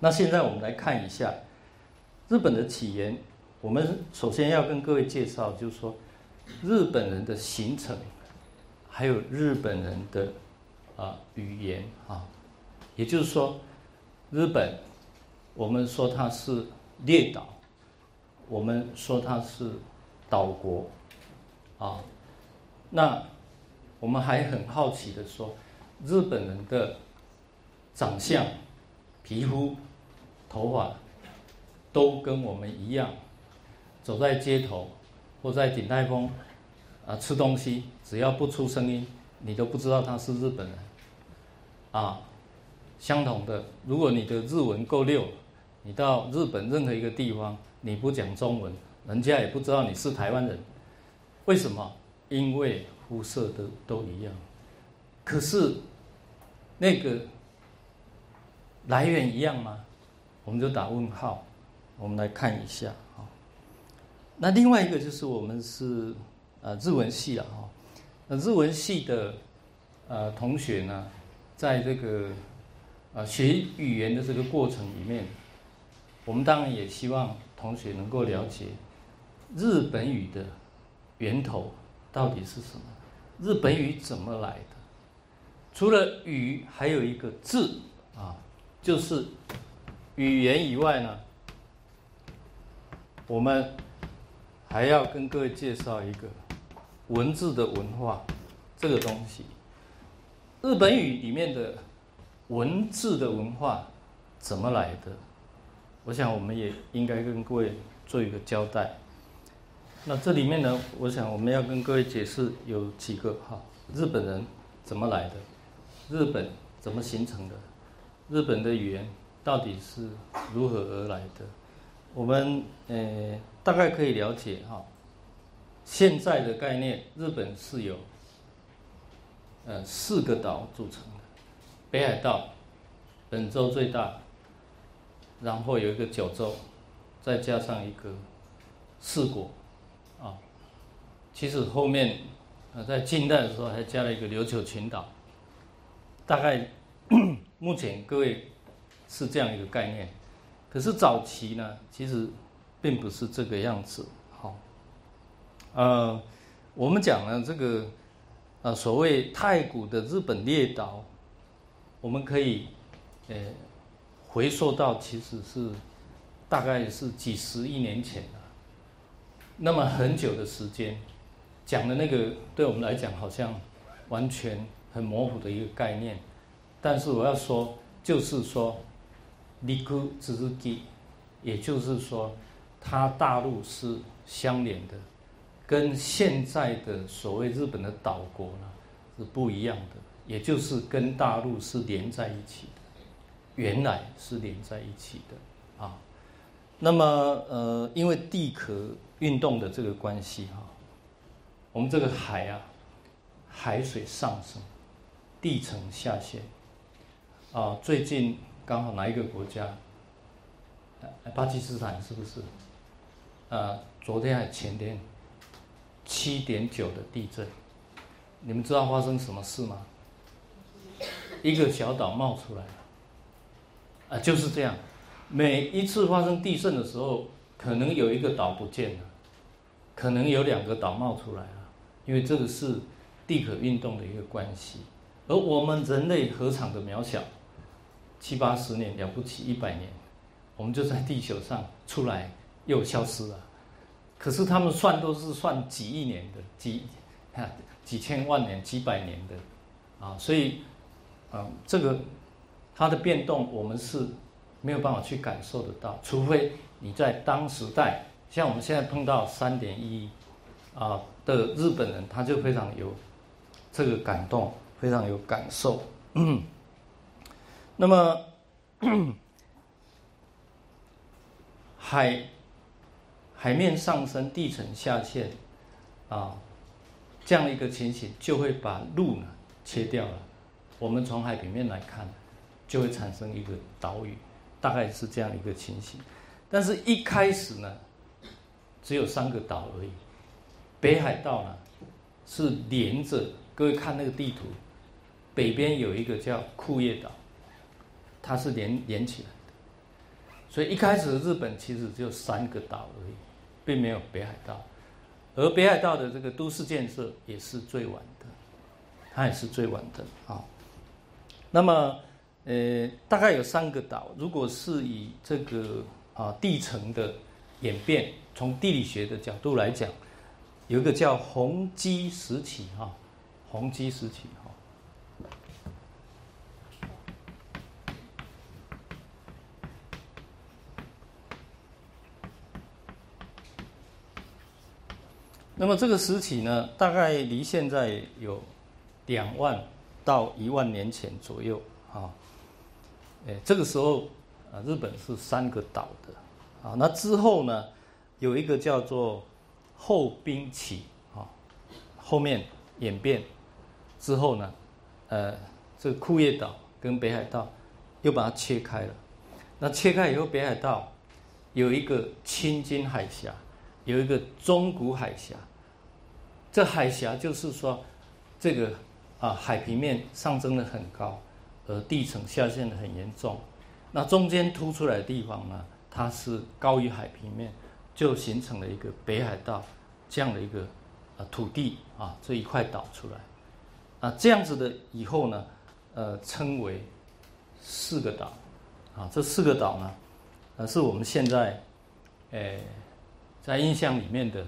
那现在我们来看一下日本的起源。我们首先要跟各位介绍，就是说日本人的形成，还有日本人的啊语言啊，也就是说，日本我们说它是列岛，我们说它是岛国啊。那我们还很好奇的说，日本人的长相、皮肤、头发都跟我们一样。走在街头，或在顶泰丰，啊，吃东西，只要不出声音，你都不知道他是日本人。啊，相同的，如果你的日文够溜，你到日本任何一个地方，你不讲中文，人家也不知道你是台湾人。为什么？因为肤色都都一样。可是，那个来源一样吗？我们就打问号。我们来看一下啊。那另外一个就是我们是呃日文系了哈，那日文系的呃同学呢，在这个呃学语言的这个过程里面，我们当然也希望同学能够了解日本语的源头到底是什么，日本语怎么来的？除了语，还有一个字啊，就是语言以外呢，我们。还要跟各位介绍一个文字的文化这个东西。日本语里面的文字的文化怎么来的？我想我们也应该跟各位做一个交代。那这里面呢，我想我们要跟各位解释有几个哈：日本人怎么来的？日本怎么形成的？日本的语言到底是如何而来的？我们呃。大概可以了解哈，现在的概念，日本是由呃四个岛组成的，北海道本州最大，然后有一个九州，再加上一个四国，啊，其实后面呃在近代的时候还加了一个琉球群岛，大概 目前各位是这样一个概念，可是早期呢，其实。并不是这个样子，好，呃，我们讲呢，这个，呃，所谓太古的日本列岛，我们可以，呃，回溯到其实是大概是几十亿年前了，那么很久的时间，讲的那个对我们来讲好像完全很模糊的一个概念，但是我要说，就是说，离库只是基，也就是说。它大陆是相连的，跟现在的所谓日本的岛国呢是不一样的，也就是跟大陆是连在一起的，原来是连在一起的啊。那么呃，因为地壳运动的这个关系哈，我们这个海啊，海水上升，地层下陷啊。最近刚好哪一个国家？巴基斯坦是不是？呃，昨天还前天，七点九的地震，你们知道发生什么事吗？一个小岛冒出来了，啊，就是这样。每一次发生地震的时候，可能有一个岛不见了，可能有两个岛冒出来了，因为这个是地壳运动的一个关系。而我们人类何尝的渺小？七八十年了不起，一百年，我们就在地球上出来。又消失了，可是他们算都是算几亿年的，几，几千万年、几百年的，啊，所以，啊，这个它的变动我们是没有办法去感受得到，除非你在当时代，像我们现在碰到三点一，啊的日本人，他就非常有这个感动，非常有感受。嗯那么，海。海面上升，地层下陷，啊，这样的一个情形就会把路呢切掉了。我们从海平面来看，就会产生一个岛屿，大概是这样一个情形。但是一开始呢，只有三个岛而已。北海道呢是连着，各位看那个地图，北边有一个叫库页岛，它是连连起来的。所以一开始日本其实只有三个岛而已，并没有北海道。而北海道的这个都市建设也是最晚的，它也是最晚的啊。那么，呃，大概有三个岛。如果是以这个啊地层的演变，从地理学的角度来讲，有一个叫红基时期哈，红基时期哈。那么这个时期呢，大概离现在有两万到一万年前左右啊。哎，这个时候啊，日本是三个岛的啊。那之后呢，有一个叫做后冰期啊，后面演变之后呢，呃，这个库页岛跟北海道又把它切开了。那切开以后，北海道有一个青津海峡，有一个中古海峡。这海峡就是说，这个啊海平面上升的很高，而地层下陷的很严重。那中间凸出来的地方呢，它是高于海平面，就形成了一个北海道这样的一个啊土地啊这一块岛出来。啊这样子的以后呢，呃称为四个岛。啊这四个岛呢，呃是我们现在诶在印象里面的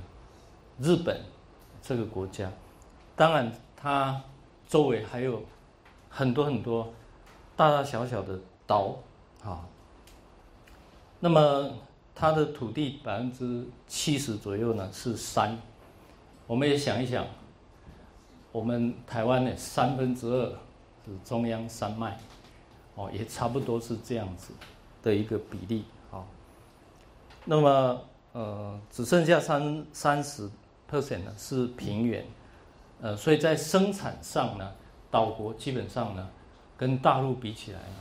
日本。这个国家，当然它周围还有很多很多大大小小的岛啊。那么它的土地百分之七十左右呢是山。我们也想一想，我们台湾的三分之二是中央山脉，哦，也差不多是这样子的一个比例啊。那么呃，只剩下三三十。Percent 呢是平原，呃，所以在生产上呢，岛国基本上呢，跟大陆比起来呢，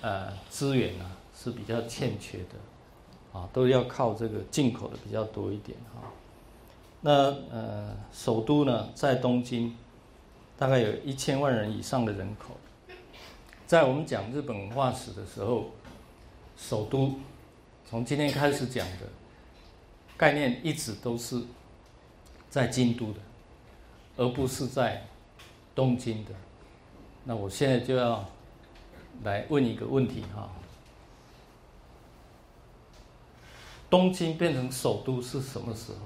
呃，资源呢是比较欠缺的，啊，都要靠这个进口的比较多一点哈。那呃，首都呢在东京，大概有一千万人以上的人口，在我们讲日本文化史的时候，首都从今天开始讲的概念一直都是。在京都的，而不是在东京的。那我现在就要来问一个问题哈：东京变成首都是什么时候？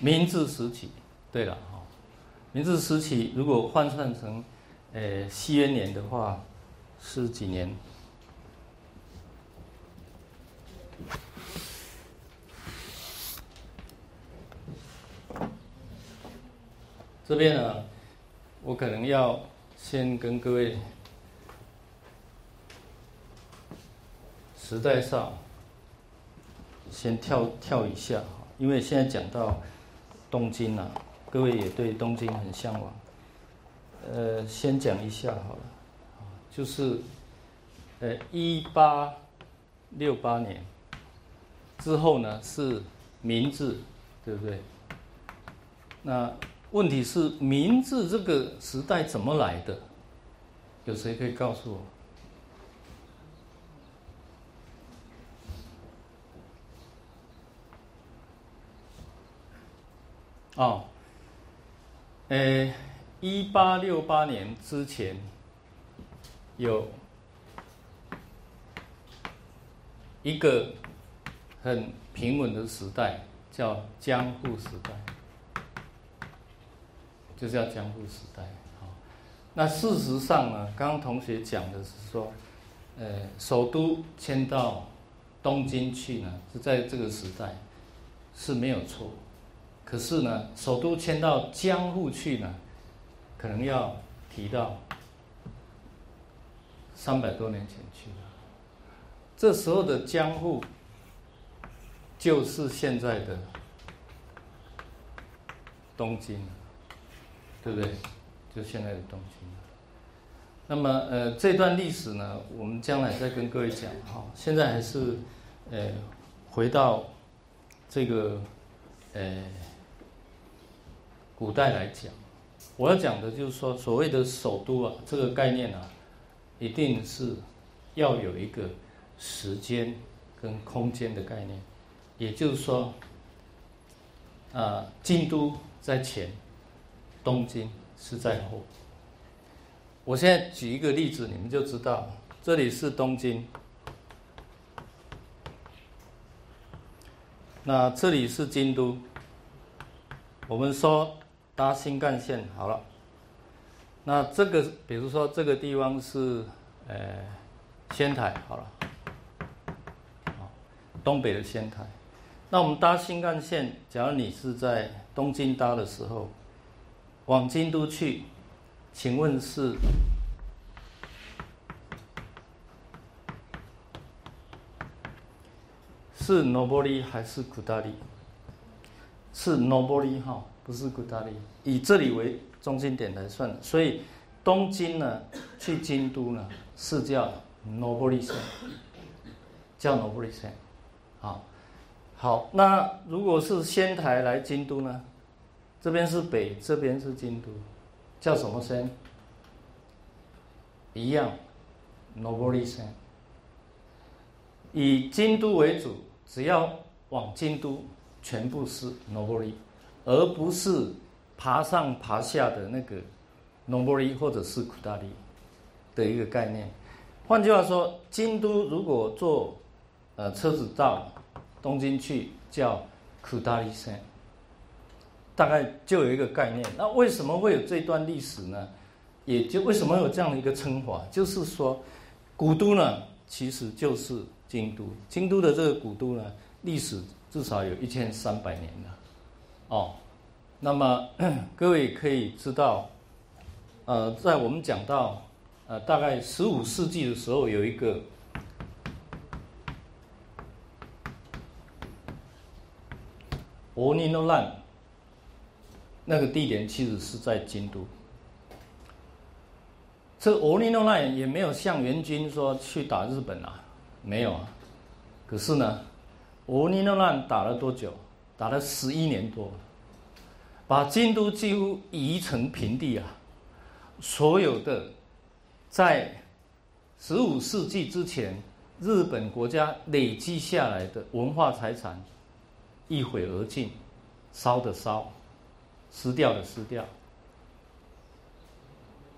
明治时期。对了哈，明治时期如果换算成呃西元年的话，是几年？这边呢，我可能要先跟各位时代上先跳跳一下因为现在讲到东京啊，各位也对东京很向往。呃，先讲一下好了，就是呃一八六八年之后呢是明治，对不对？那。问题是明治这个时代怎么来的？有谁可以告诉我？哦，呃，一八六八年之前有一个很平稳的时代，叫江户时代。就是要江户时代，好。那事实上呢，刚刚同学讲的是说，呃，首都迁到东京去呢，是在这个时代是没有错。可是呢，首都迁到江户去呢，可能要提到三百多年前去了。这时候的江户就是现在的东京。对不对？就现在的东西。那么，呃，这段历史呢，我们将来再跟各位讲哈。现在还是，呃，回到这个，呃，古代来讲，我要讲的就是说，所谓的首都啊，这个概念啊，一定是要有一个时间跟空间的概念，也就是说，啊，京都在前，东京是在后。我现在举一个例子，你们就知道，这里是东京，那这里是京都。我们说搭新干线好了。那这个，比如说这个地方是，呃，仙台好了，东北的仙台。那我们搭新干线，假如你是在东京搭的时候，往京都去，请问是是 nobody 还是 kudari？是 nobody 哈，不是 kudari。以这里为。中心点来算，所以东京呢，去京都呢是叫 Nobori 线，叫 Nobori 线，好，好，那如果是仙台来京都呢，这边是北，这边是京都，叫什么山？一样，Nobori 线。以京都为主，只要往京都，全部是 Nobori，而不是。爬上爬下的那个 nobori 或者是 kudari 的一个概念。换句话说，京都如果坐呃车子到东京去叫 kudari 线，大概就有一个概念。那为什么会有这段历史呢？也就为什么有这样的一个称法？就是说，古都呢其实就是京都。京都的这个古都呢，历史至少有一千三百年了，哦。那么 各位可以知道，呃，在我们讲到呃大概十五世纪的时候，有一个欧尼诺兰，那个地点其实是在京都。这欧尼诺兰也没有向援军说去打日本啊，没有啊。可是呢，欧尼诺兰打了多久？打了十一年多。把京都几乎夷成平地啊！所有的在十五世纪之前日本国家累积下来的文化财产一毁而尽，烧的烧，撕掉的撕掉，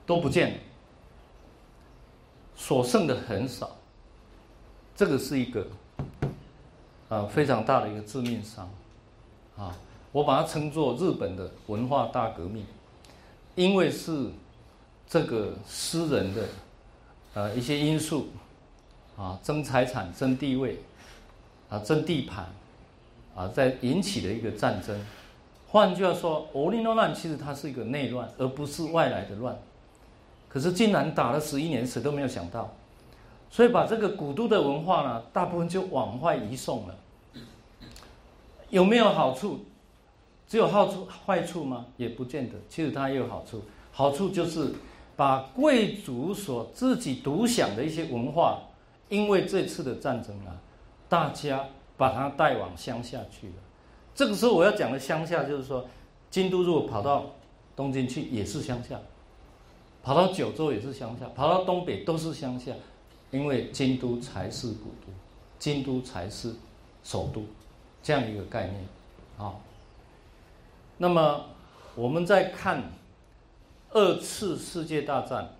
都不见了，所剩的很少。这个是一个啊非常大的一个致命伤啊。我把它称作日本的文化大革命，因为是这个私人的呃一些因素啊，争财产、争地位啊、争地盘啊，在引起的一个战争。换句话说，欧林诺乱其实它是一个内乱，而不是外来的乱。可是竟然打了十一年，谁都没有想到，所以把这个古都的文化呢，大部分就往外移送了。有没有好处？只有好处坏处吗？也不见得。其实它也有好处。好处就是把贵族所自己独享的一些文化，因为这次的战争啊，大家把它带往乡下去了。这个时候我要讲的乡下，就是说，京都如果跑到东京去也是乡下，跑到九州也是乡下，跑到东北都是乡下，因为京都才是古都，京都才是首都，这样一个概念啊。那么，我们在看二次世界大战，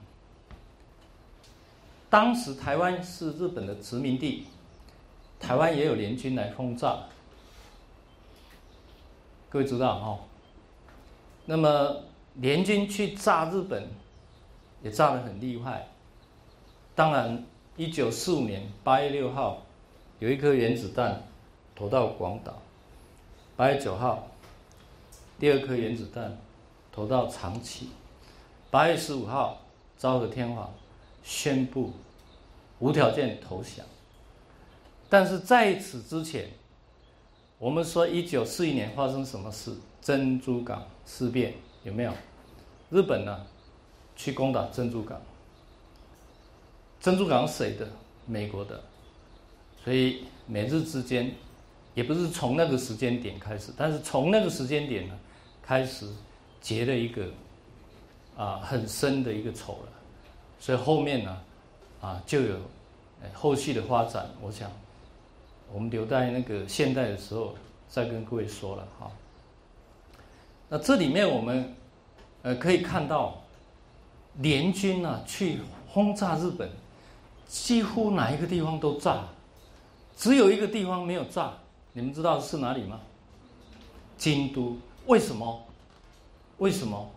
当时台湾是日本的殖民地，台湾也有联军来轰炸，各位知道哈？那么联军去炸日本，也炸得很厉害。当然，一九四五年八月六号，有一颗原子弹投到广岛，八月九号。第二颗原子弹投到长崎，八月十五号，昭和天皇宣布无条件投降。但是在此之前，我们说一九四一年发生什么事？珍珠港事变有没有？日本呢，去攻打珍珠港。珍珠港谁的？美国的。所以美日之间，也不是从那个时间点开始，但是从那个时间点呢？开始结了一个啊很深的一个仇了，所以后面呢啊，就有后续的发展。我想，我们留在那个现代的时候再跟各位说了哈。那这里面我们呃可以看到，联军啊去轰炸日本，几乎哪一个地方都炸，只有一个地方没有炸，你们知道是哪里吗？京都。为什么？为什么？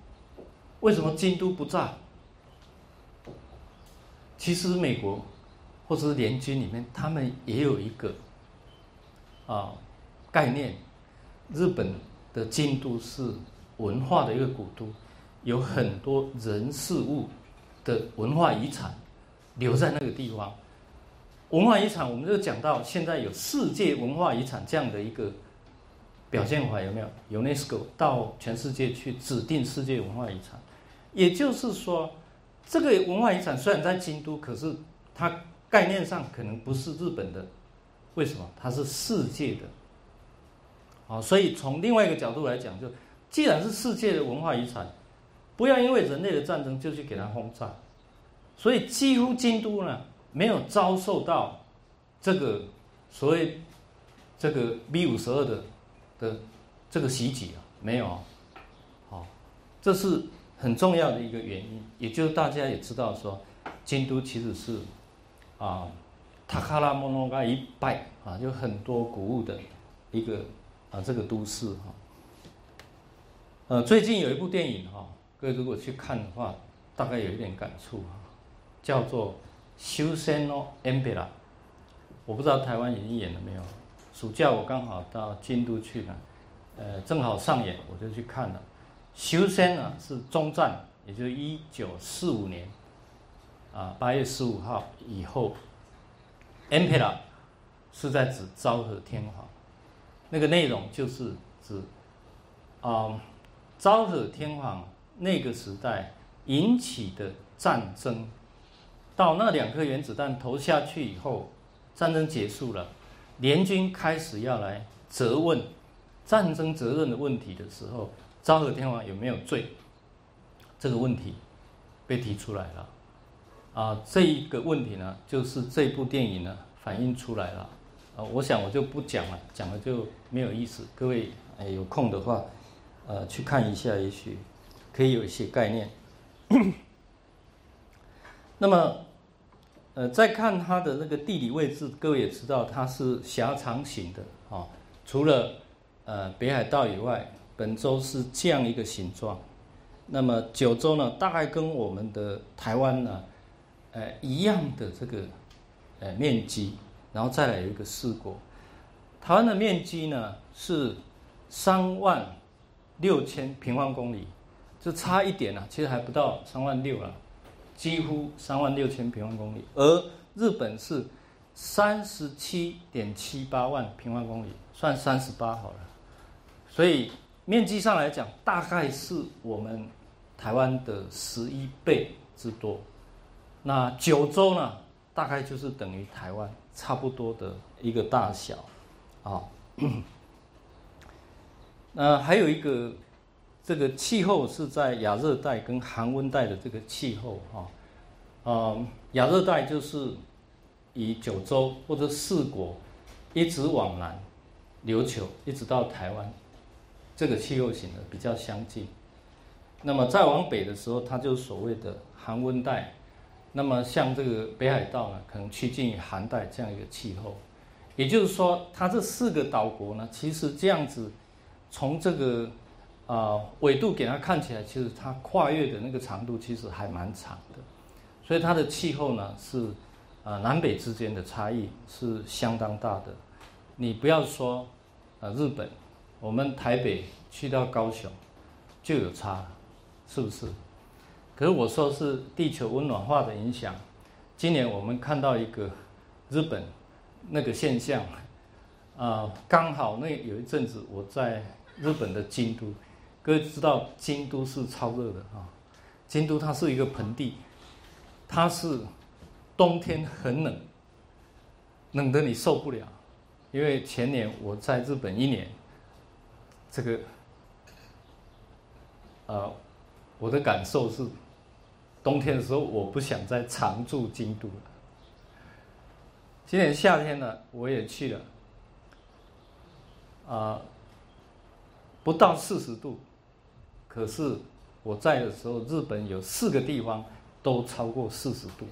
为什么京都不炸？其实美国或者是联军里面，他们也有一个啊概念，日本。的京都是文化的一个古都，有很多人事物的文化遗产留在那个地方。文化遗产，我们就讲到现在有世界文化遗产这样的一个表现法，有没有？UNESCO 到全世界去指定世界文化遗产，也就是说，这个文化遗产虽然在京都，可是它概念上可能不是日本的，为什么？它是世界的。啊，所以从另外一个角度来讲，就既然是世界的文化遗产，不要因为人类的战争就去给它轰炸。所以几乎京都呢没有遭受到这个所谓这个 B 五十二的的这个袭击啊，没有。好，这是很重要的一个原因，也就是大家也知道说，京都其实是啊塔卡拉莫诺嘎一拜啊，有很多古物的一个。啊，这个都市哈，呃，最近有一部电影哈，各位如果去看的话，大概有一点感触哈，叫做《修仙哦 Ambera》，我不知道台湾已经演了没有。暑假我刚好到京都去了，呃，正好上演，我就去看了。修仙啊是中战，也就是一九四五年啊八月十五号以后，Ambera 是在指昭和天皇。那个内容就是指，啊，昭和天皇那个时代引起的战争，到那两颗原子弹投下去以后，战争结束了，联军开始要来责问战争责任的问题的时候，昭和天皇有没有罪？这个问题被提出来了，啊，这一个问题呢，就是这部电影呢反映出来了。啊，我想我就不讲了，讲了就没有意思。各位，有空的话，呃，去看一下，也许可以有一些概念。那么，呃，再看它的那个地理位置，各位也知道它是狭长型的啊。除了呃北海道以外，本州是这样一个形状。那么九州呢，大概跟我们的台湾呢，呃一样的这个呃面积。然后再来有一个四国，台湾的面积呢是三万六千平方公里，就差一点了，其实还不到三万六了，几乎三万六千平方公里。而日本是三十七点七八万平方公里，算三十八好了。所以面积上来讲，大概是我们台湾的十一倍之多。那九州呢，大概就是等于台湾。差不多的一个大小，啊，那还有一个，这个气候是在亚热带跟寒温带的这个气候，哈，啊，亚热带就是以九州或者四国一直往南琉球，一直到台湾，这个气候型的比较相近。那么再往北的时候，它就所谓的寒温带。那么像这个北海道呢，可能趋近于寒带这样一个气候，也就是说，它这四个岛国呢，其实这样子，从这个啊纬度给它看起来，其实它跨越的那个长度其实还蛮长的，所以它的气候呢是啊南北之间的差异是相当大的。你不要说啊日本，我们台北去到高雄就有差，是不是？可是我说是地球温暖化的影响。今年我们看到一个日本那个现象，啊，刚好那有一阵子我在日本的京都，各位知道京都是超热的啊，京都它是一个盆地，它是冬天很冷，冷得你受不了。因为前年我在日本一年，这个，呃，我的感受是。冬天的时候，我不想再常住京都了，今年夏天呢，我也去了，啊，不到四十度，可是我在的时候，日本有四个地方都超过四十度，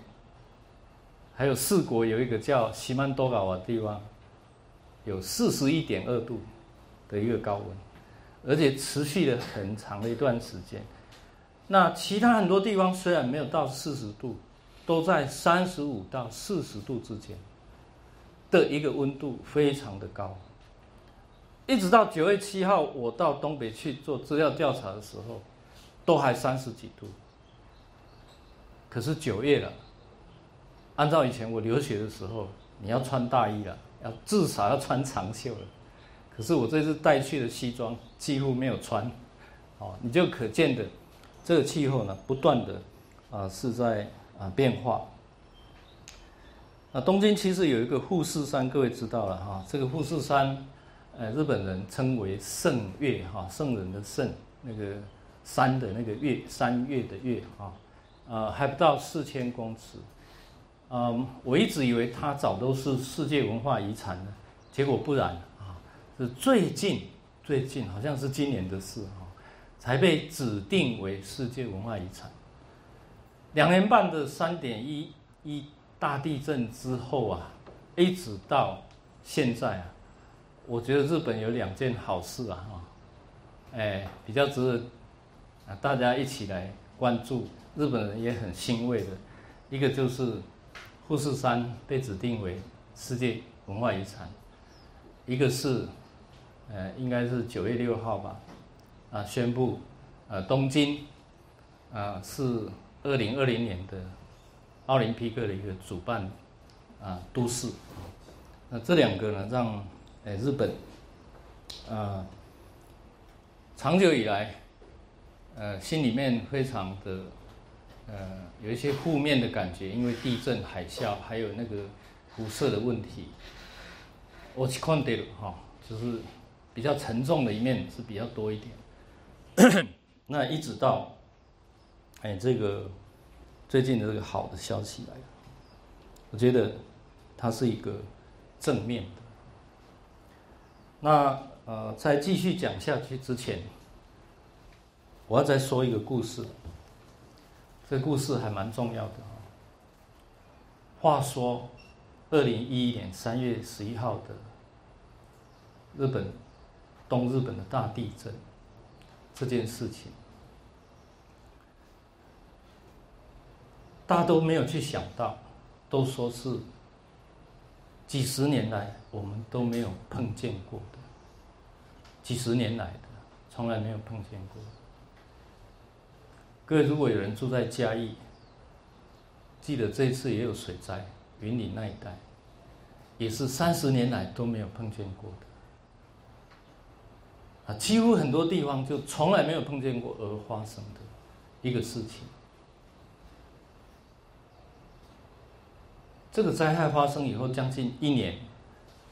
还有四国有一个叫西曼多瓦的地方，有四十一点二度的一个高温，而且持续了很长的一段时间。那其他很多地方虽然没有到四十度，都在三十五到四十度之间的一个温度，非常的高。一直到九月七号，我到东北去做资料调查的时候，都还三十几度。可是九月了，按照以前我留学的时候，你要穿大衣了，要至少要穿长袖了。可是我这次带去的西装几乎没有穿，哦，你就可见的。这个气候呢，不断的啊是在啊变化。那东京其实有一个富士山，各位知道了哈。这个富士山，呃，日本人称为圣岳哈，圣人的圣，那个山的那个月，山岳的岳哈，呃，还不到四千公尺。嗯，我一直以为它早都是世界文化遗产了，结果不然啊，是最近最近，好像是今年的事啊。才被指定为世界文化遗产。两年半的三点一一大地震之后啊，一直到现在啊，我觉得日本有两件好事啊，哈，哎，比较值得啊大家一起来关注，日本人也很欣慰的，一个就是富士山被指定为世界文化遗产，一个是呃应该是九月六号吧。啊，宣布，呃，东京，啊，是二零二零年的奥林匹克的一个主办啊都市。那这两个呢，让呃日本啊长久以来呃心里面非常的呃有一些负面的感觉，因为地震、海啸，还有那个辐射的问题。我去看的了哈，就是比较沉重的一面是比较多一点。那一直到，哎，这个最近的这个好的消息来了，我觉得它是一个正面的。那呃，在继续讲下去之前，我要再说一个故事。这故事还蛮重要的啊。话说，二零一一年三月十一号的日本东日本的大地震。这件事情，大家都没有去想到，都说是几十年来我们都没有碰见过的，几十年来的从来没有碰见过。各位，如果有人住在嘉义，记得这次也有水灾，云林那一带，也是三十年来都没有碰见过的。啊，几乎很多地方就从来没有碰见过而发生的一个事情。这个灾害发生以后将近一年，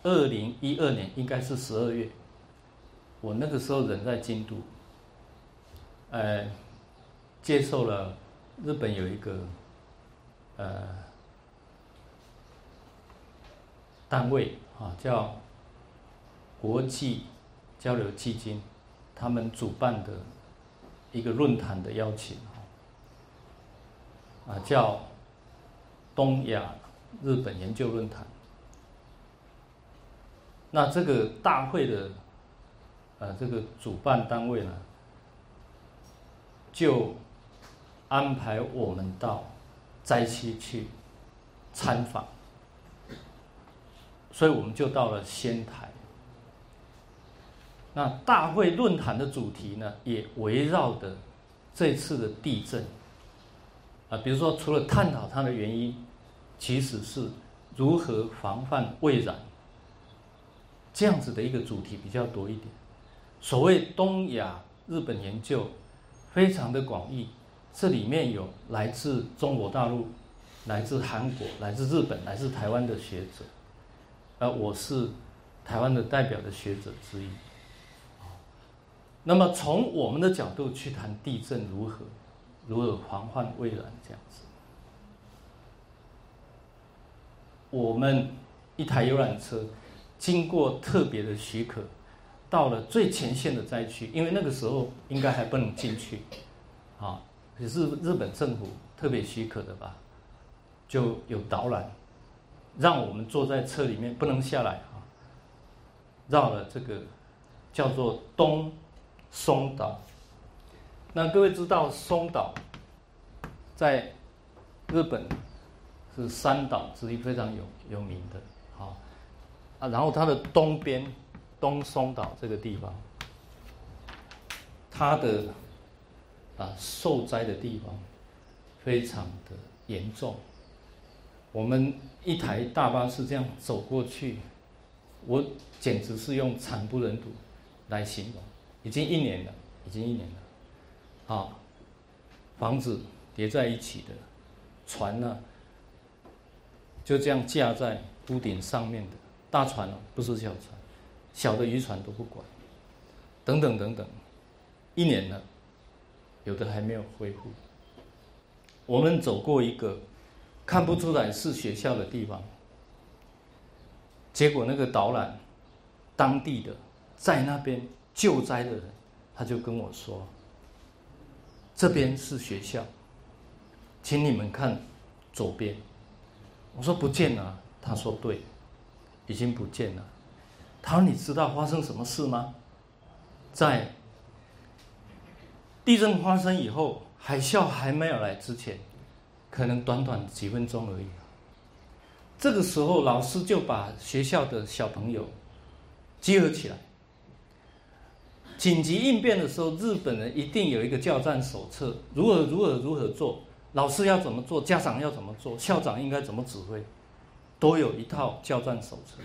二零一二年应该是十二月，我那个时候人在京都，呃，接受了日本有一个呃单位啊，叫国际。交流基金，他们主办的一个论坛的邀请，啊，叫东亚日本研究论坛。那这个大会的，呃，这个主办单位呢，就安排我们到灾区去参访，所以我们就到了仙台。那大会论坛的主题呢，也围绕的这次的地震啊，比如说除了探讨它的原因，其实是如何防范未然这样子的一个主题比较多一点。所谓东亚日本研究非常的广义，这里面有来自中国大陆、来自韩国、来自日本、来自台湾的学者，而我是台湾的代表的学者之一。那么从我们的角度去谈地震如何，如何防患未然这样子，我们一台游览车，经过特别的许可，到了最前线的灾区，因为那个时候应该还不能进去，啊，也是日本政府特别许可的吧，就有导览，让我们坐在车里面不能下来啊，绕了这个叫做东松岛。那各位知道松岛在日本是三岛之一，非常有有名的，好啊。然后它的东边东松岛这个地方，它的啊受灾的地方非常的严重。我们一台大巴是这样走过去，我简直是用惨不忍睹来形容。已经一年了，已经一年了。啊，房子叠在一起的，船呢，就这样架在屋顶上面的，大船哦，不是小船，小的渔船都不管，等等等等，一年了，有的还没有恢复。我们走过一个看不出来是学校的地方，结果那个导览，当地的在那边救灾的人，他就跟我说。这边是学校，请你们看左边。我说不见了，他说对，已经不见了。他说你知道发生什么事吗？在地震发生以后，海啸还没有来之前，可能短短几分钟而已。这个时候，老师就把学校的小朋友集合起来。紧急应变的时候，日本人一定有一个教战手册，如何如何如何做，老师要怎么做，家长要怎么做，校长应该怎么指挥，都有一套教战手册。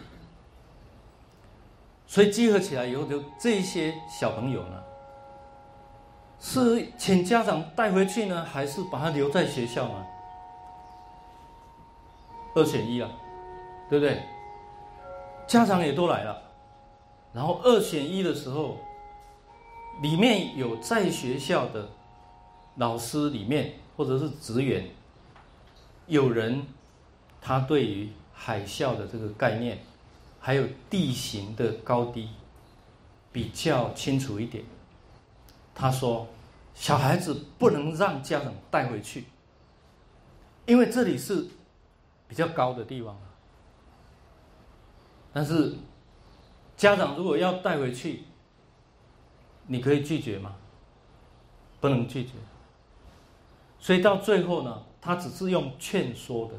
所以集合起来以后，就这些小朋友呢，是请家长带回去呢，还是把他留在学校呢？二选一啊，对不对？家长也都来了，然后二选一的时候。里面有在学校的老师，里面或者是职员，有人他对于海啸的这个概念，还有地形的高低比较清楚一点。他说，小孩子不能让家长带回去，因为这里是比较高的地方但是家长如果要带回去，你可以拒绝吗？不能拒绝。所以到最后呢，他只是用劝说的，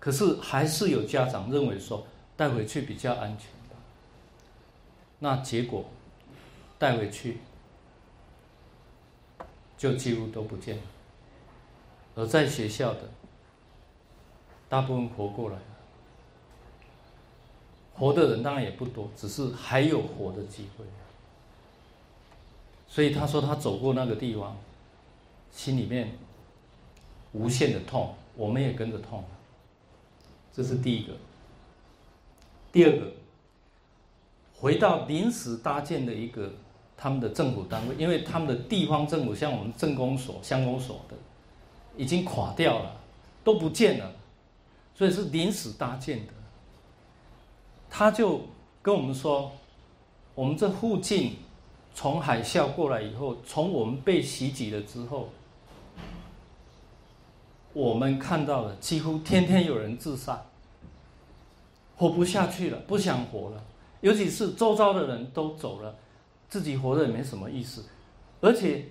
可是还是有家长认为说带回去比较安全。那结果带回去就几乎都不见了，而在学校的大部分活过来了，活的人当然也不多，只是还有活的机会。所以他说他走过那个地方，心里面无限的痛，我们也跟着痛。这是第一个。第二个，回到临时搭建的一个他们的政府单位，因为他们的地方政府像我们政工所、乡公所的，已经垮掉了，都不见了，所以是临时搭建的。他就跟我们说，我们这附近。从海啸过来以后，从我们被袭击了之后，我们看到了几乎天天有人自杀，活不下去了，不想活了。尤其是周遭的人都走了，自己活着也没什么意思。而且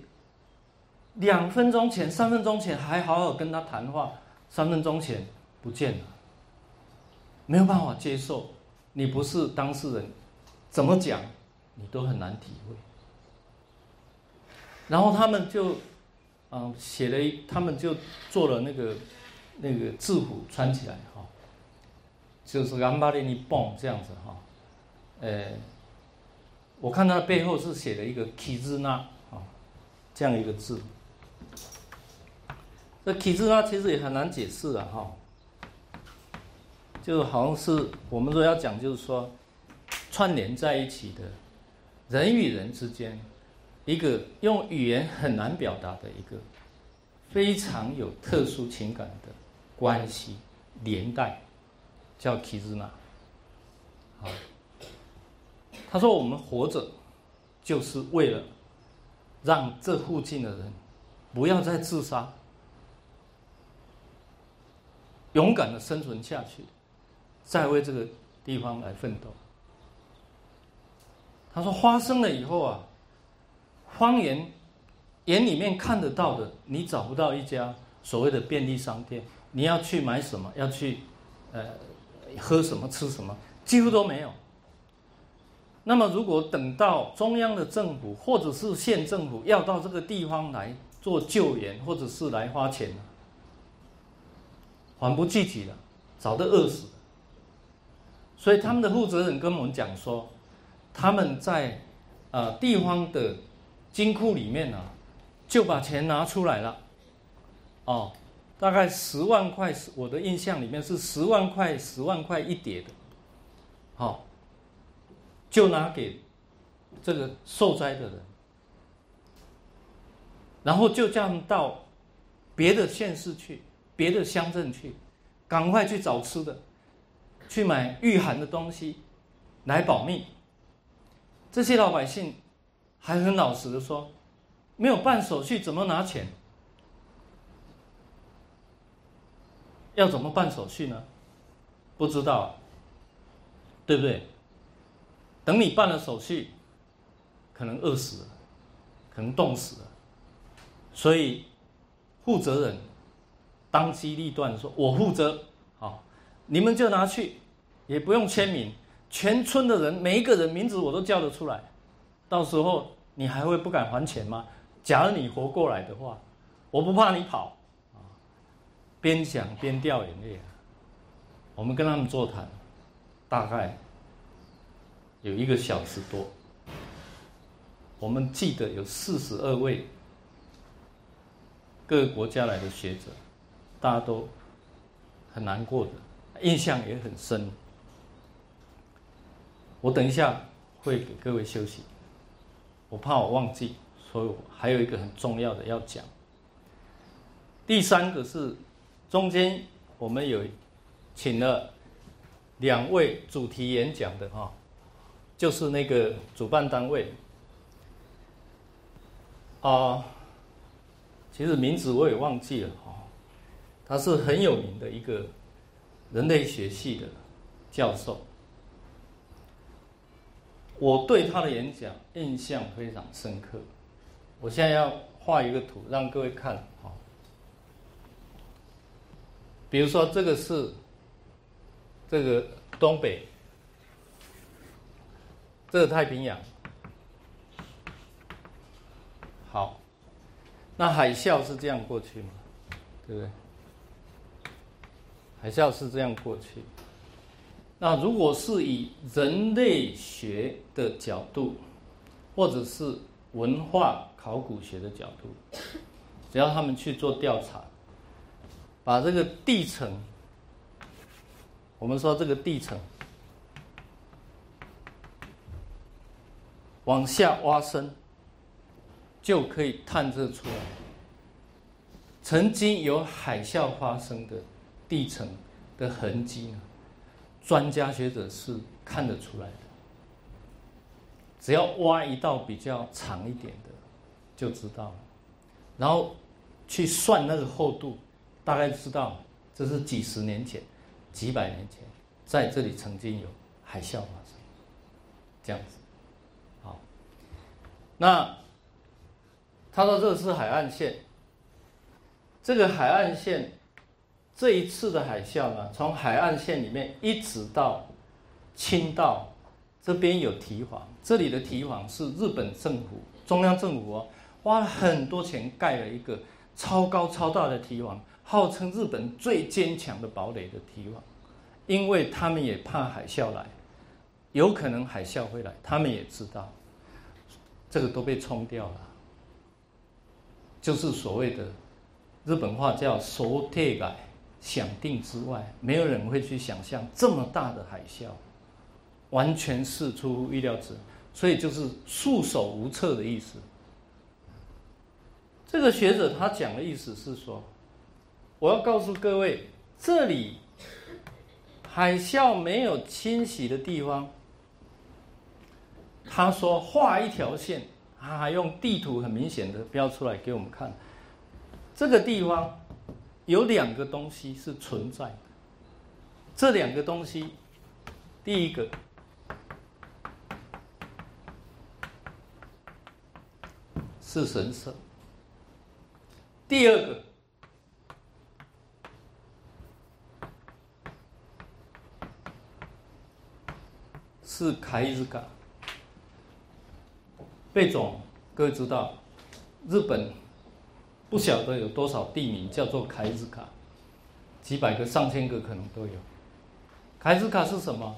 两分钟前、三分钟前还好好跟他谈话，三分钟前不见了，没有办法接受。你不是当事人，怎么讲你都很难体会。然后他们就，啊，写了一，他们就做了那个那个字符穿起来哈，就是安巴利尼蹦这样子哈，呃，我看他背后是写了一个 “kizna” 啊，这样一个字。这 “kizna” 其实也很难解释啊哈，就好像是我们说要讲，就是说串联在一起的人与人之间。一个用语言很难表达的一个非常有特殊情感的关系连带，叫提兹纳。好，他说我们活着就是为了让这附近的人不要再自杀，勇敢的生存下去，再为这个地方来奋斗。他说发生了以后啊，方言眼里面看得到的，你找不到一家所谓的便利商店，你要去买什么，要去呃喝什么吃什么，几乎都没有。那么如果等到中央的政府或者是县政府要到这个地方来做救援，或者是来花钱，还不积极了，早都饿死了。所以他们的负责人跟我们讲说。他们在呃地方的金库里面呢，就把钱拿出来了，哦，大概十万块，我的印象里面是十万块，十万块一叠的，好，就拿给这个受灾的人，然后就这样到别的县市去，别的乡镇去，赶快去找吃的，去买御寒的东西来保命。这些老百姓还很老实的说，没有办手续怎么拿钱？要怎么办手续呢？不知道，对不对？等你办了手续，可能饿死了，可能冻死了。所以负责人当机立断说：“我负责，好，你们就拿去，也不用签名。”全村的人，每一个人名字我都叫得出来，到时候你还会不敢还钱吗？假如你活过来的话，我不怕你跑，啊，边讲边掉眼泪啊。我们跟他们座谈，大概有一个小时多，我们记得有四十二位各个国家来的学者，大家都很难过的，印象也很深。我等一下会给各位休息，我怕我忘记，所以我还有一个很重要的要讲。第三个是中间我们有请了两位主题演讲的哈，就是那个主办单位啊，其实名字我也忘记了哈，他是很有名的一个人类学系的教授。我对他的演讲印象非常深刻。我现在要画一个图让各位看，好。比如说，这个是这个东北，这个太平洋，好，那海啸是这样过去吗？对不对？海啸是这样过去。那如果是以人类学的角度，或者是文化考古学的角度，只要他们去做调查，把这个地层，我们说这个地层往下挖深，就可以探测出来，曾经有海啸发生的地层的痕迹呢。专家学者是看得出来的，只要挖一道比较长一点的，就知道了。然后去算那个厚度，大概知道这是几十年前、几百年前在这里曾经有海啸发生，这样子。好，那他说这是海岸线，这个海岸线。这一次的海啸呢，从海岸线里面一直到青道这边有堤防，这里的堤防是日本政府中央政府哦花了很多钱盖了一个超高超大的堤防，号称日本最坚强的堡垒的堤防，因为他们也怕海啸来，有可能海啸会来，他们也知道，这个都被冲掉了，就是所谓的日本话叫“熟铁改”。想定之外，没有人会去想象这么大的海啸，完全是出乎意料之，所以就是束手无策的意思。这个学者他讲的意思是说，我要告诉各位，这里海啸没有侵袭的地方，他说画一条线，他还用地图很明显的标出来给我们看。这个地方有两个东西是存在的，这两个东西，第一个是神社，第二个。是凯日港，贝总，各位知道，日本不晓得有多少地名叫做凯子卡，几百个、上千个可能都有。凯子卡是什么？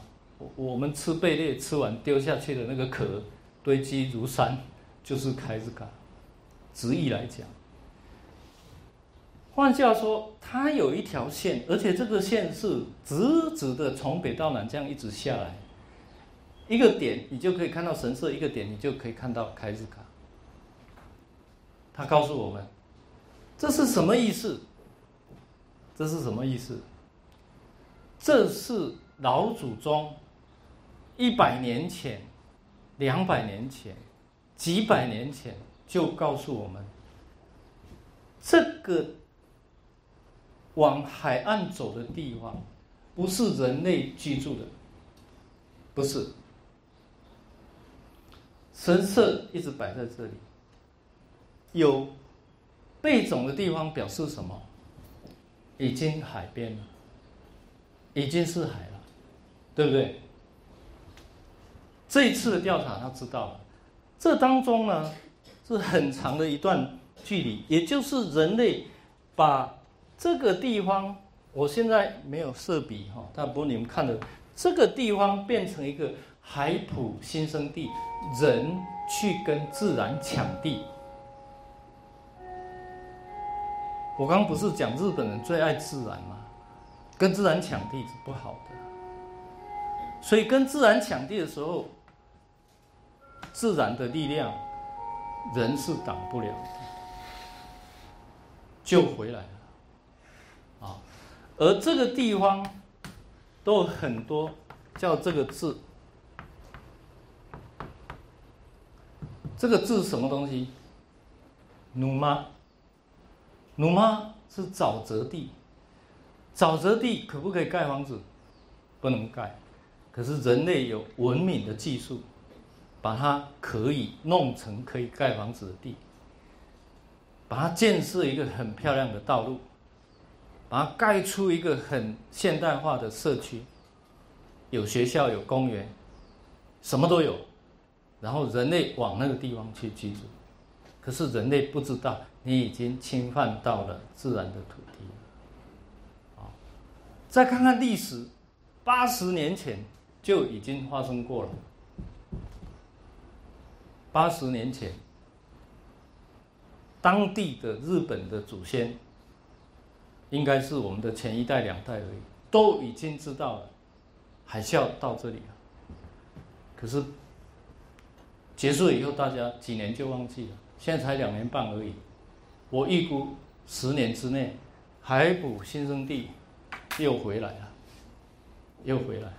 我们吃贝类吃完丢下去的那个壳堆积如山，就是凯子卡。直译来讲，换句话说，它有一条线，而且这个线是直直的从北到南这样一直下来。一个点，你就可以看到神社；一个点，你就可以看到凯子卡。他告诉我们，这是什么意思？这是什么意思？这是老祖宗一百年前、两百年前、几百年前就告诉我们，这个往海岸走的地方，不是人类居住的，不是。神社一直摆在这里，有背种的地方表示什么？已经海边了，已经是海了，对不对？这一次的调查，他知道了，这当中呢是很长的一段距离，也就是人类把这个地方，我现在没有设笔哈，但不过你们看的这个地方变成一个海浦新生地。人去跟自然抢地，我刚刚不是讲日本人最爱自然吗？跟自然抢地是不好的，所以跟自然抢地的时候，自然的力量，人是挡不了的，就回来了，啊，而这个地方都有很多叫这个字。这个字是什么东西？努吗？鲁吗是沼泽地。沼泽地可不可以盖房子？不能盖。可是人类有文明的技术，把它可以弄成可以盖房子的地，把它建设一个很漂亮的道路，把它盖出一个很现代化的社区，有学校，有公园，什么都有。然后人类往那个地方去居住，可是人类不知道你已经侵犯到了自然的土地。啊，再看看历史，八十年前就已经发生过了。八十年前，当地的日本的祖先，应该是我们的前一代两代而已，都已经知道了海啸到这里了。可是。结束以后，大家几年就忘记了。现在才两年半而已，我预估十年之内，海捕新生地又回来了，又回来了。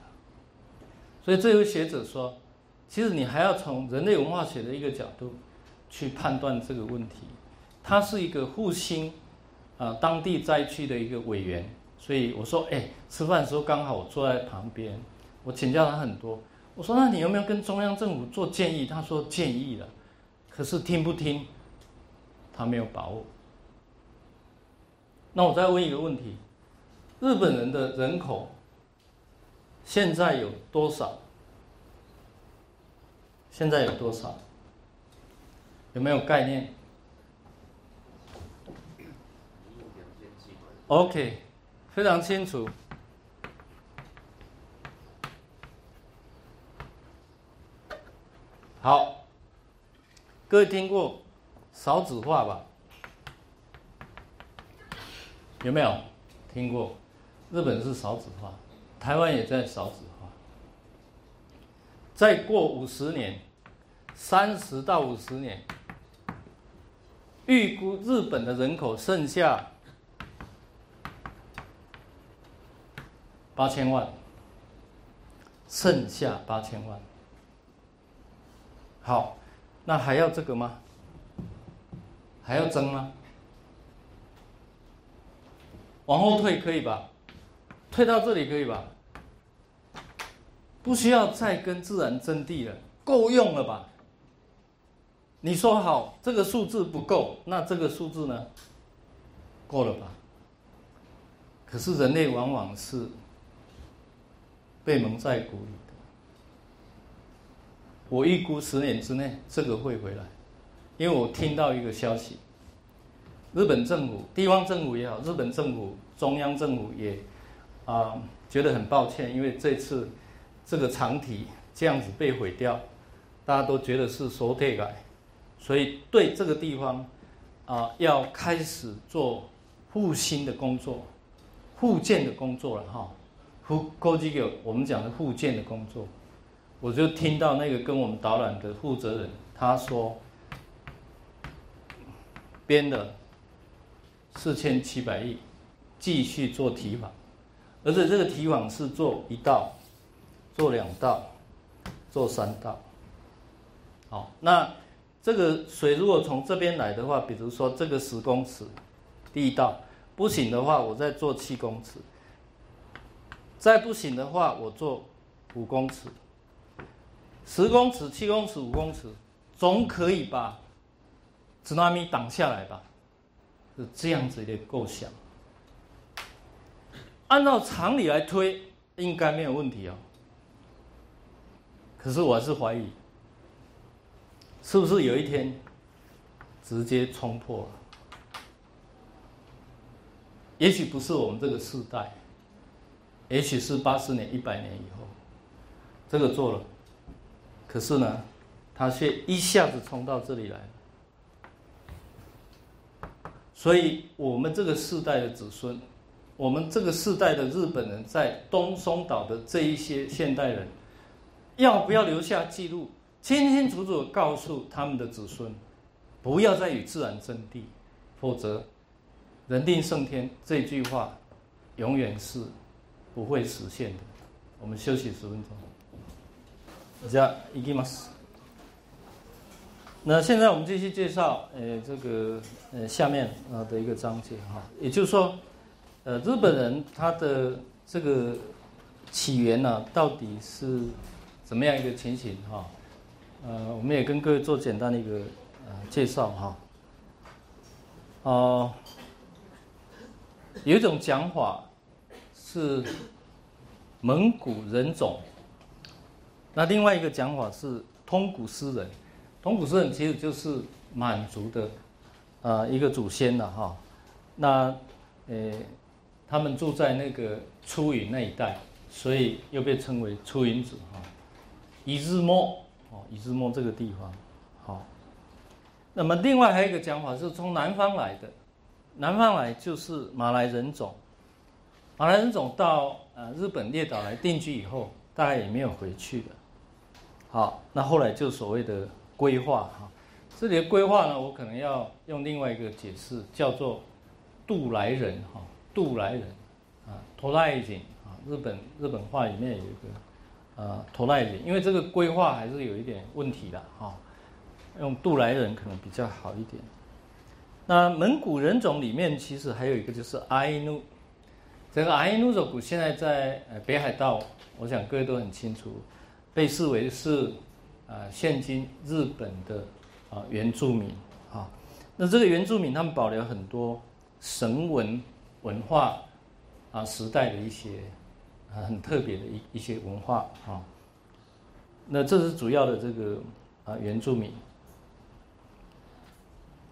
所以这位学者说，其实你还要从人类文化学的一个角度去判断这个问题。他是一个复兴啊当地灾区的一个委员，所以我说，哎，吃饭的时候刚好我坐在旁边，我请教他很多。我说：“那你有没有跟中央政府做建议？”他说：“建议了，可是听不听，他没有把握。”那我再问一个问题：日本人的人口现在有多少？现在有多少？有没有概念？OK，非常清楚。好，各位听过少子化吧？有没有听过？日本是少子化，台湾也在少子化。再过五十年，三十到五十年，预估日本的人口剩下八千万，剩下八千万。好，那还要这个吗？还要增吗？往后退可以吧？退到这里可以吧？不需要再跟自然争地了，够用了吧？你说好，这个数字不够，那这个数字呢？够了吧？可是人类往往是被蒙在鼓里的。我预估十年之内这个会回来，因为我听到一个消息，日本政府、地方政府也好，日本政府、中央政府也啊觉得很抱歉，因为这次这个长体这样子被毁掉，大家都觉得是缩退改。所以对这个地方，啊，要开始做复兴的工作，复建的工作了哈。复高级有我们讲的复建的工作，我就听到那个跟我们导览的负责人他说，编的四千七百亿，继续做提防，而且这个提防是做一道，做两道，做三道。好，那。这个水如果从这边来的话，比如说这个十公尺，第一道不行的话，我再做七公尺；再不行的话，我做五公尺。十公尺、七公尺、五公尺，总可以把津波挡下来吧？是这样子的构想。按照常理来推，应该没有问题哦。可是我还是怀疑。是不是有一天直接冲破了？也许不是我们这个世代，也许是八十年、一百年以后，这个做了，可是呢，他却一下子冲到这里来。所以，我们这个世代的子孙，我们这个世代的日本人在东松岛的这一些现代人，要不要留下记录？清清楚楚告诉他们的子孙，不要再与自然争地，否则“人定胜天”这句话永远是不会实现的。我们休息十分钟。じゃ行きます。 那现在我们继续介绍，呃，这个呃下面啊的一个章节哈，也就是说，呃，日本人他的这个起源呢，到底是怎么样一个情形哈？呃，我们也跟各位做简单的一个呃介绍哈。哦，有一种讲法是蒙古人种，那另外一个讲法是通古斯人。通古斯人其实就是满族的啊一个祖先了哈。那呃，他们住在那个出云那一带，所以又被称为出云子哈。以日末。哦，伊之梦这个地方，好。那么另外还有一个讲法是从南方来的，南方来就是马来人种，马来人种到呃日本列岛来定居以后，大概也没有回去的。好，那后来就所谓的规划哈，这里的规划呢，我可能要用另外一个解释，叫做渡来人哈，渡来人啊，托拉伊景啊，日本日本话里面有一个。呃，投来人，因为这个规划还是有一点问题的哈，用渡来人可能比较好一点。那蒙古人种里面其实还有一个就是阿伊努，这个阿伊努族现在在呃北海道，我想各位都很清楚，被视为是呃现今日本的啊原住民啊。那这个原住民他们保留很多神文文化啊时代的一些。啊，很特别的一一些文化啊。那这是主要的这个啊原住民。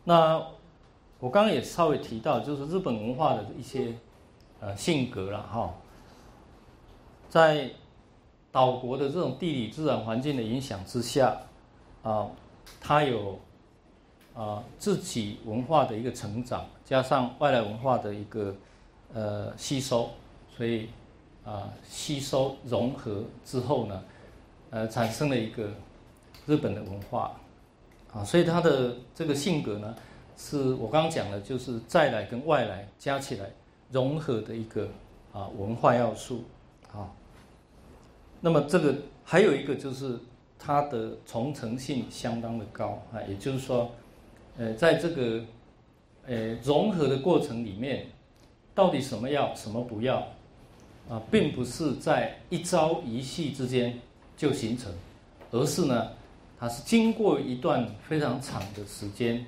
那我刚刚也稍微提到，就是日本文化的一些呃性格了哈。在岛国的这种地理自然环境的影响之下，啊，它有啊自己文化的一个成长，加上外来文化的一个呃吸收，所以。啊，吸收融合之后呢，呃，产生了一个日本的文化，啊，所以他的这个性格呢，是我刚刚讲的，就是再来跟外来加起来融合的一个啊文化要素，那么这个还有一个就是它的重层性相当的高啊，也就是说，呃，在这个呃融合的过程里面，到底什么要什么不要啊，并不是在一朝一夕之间就形成，而是呢，它是经过一段非常长的时间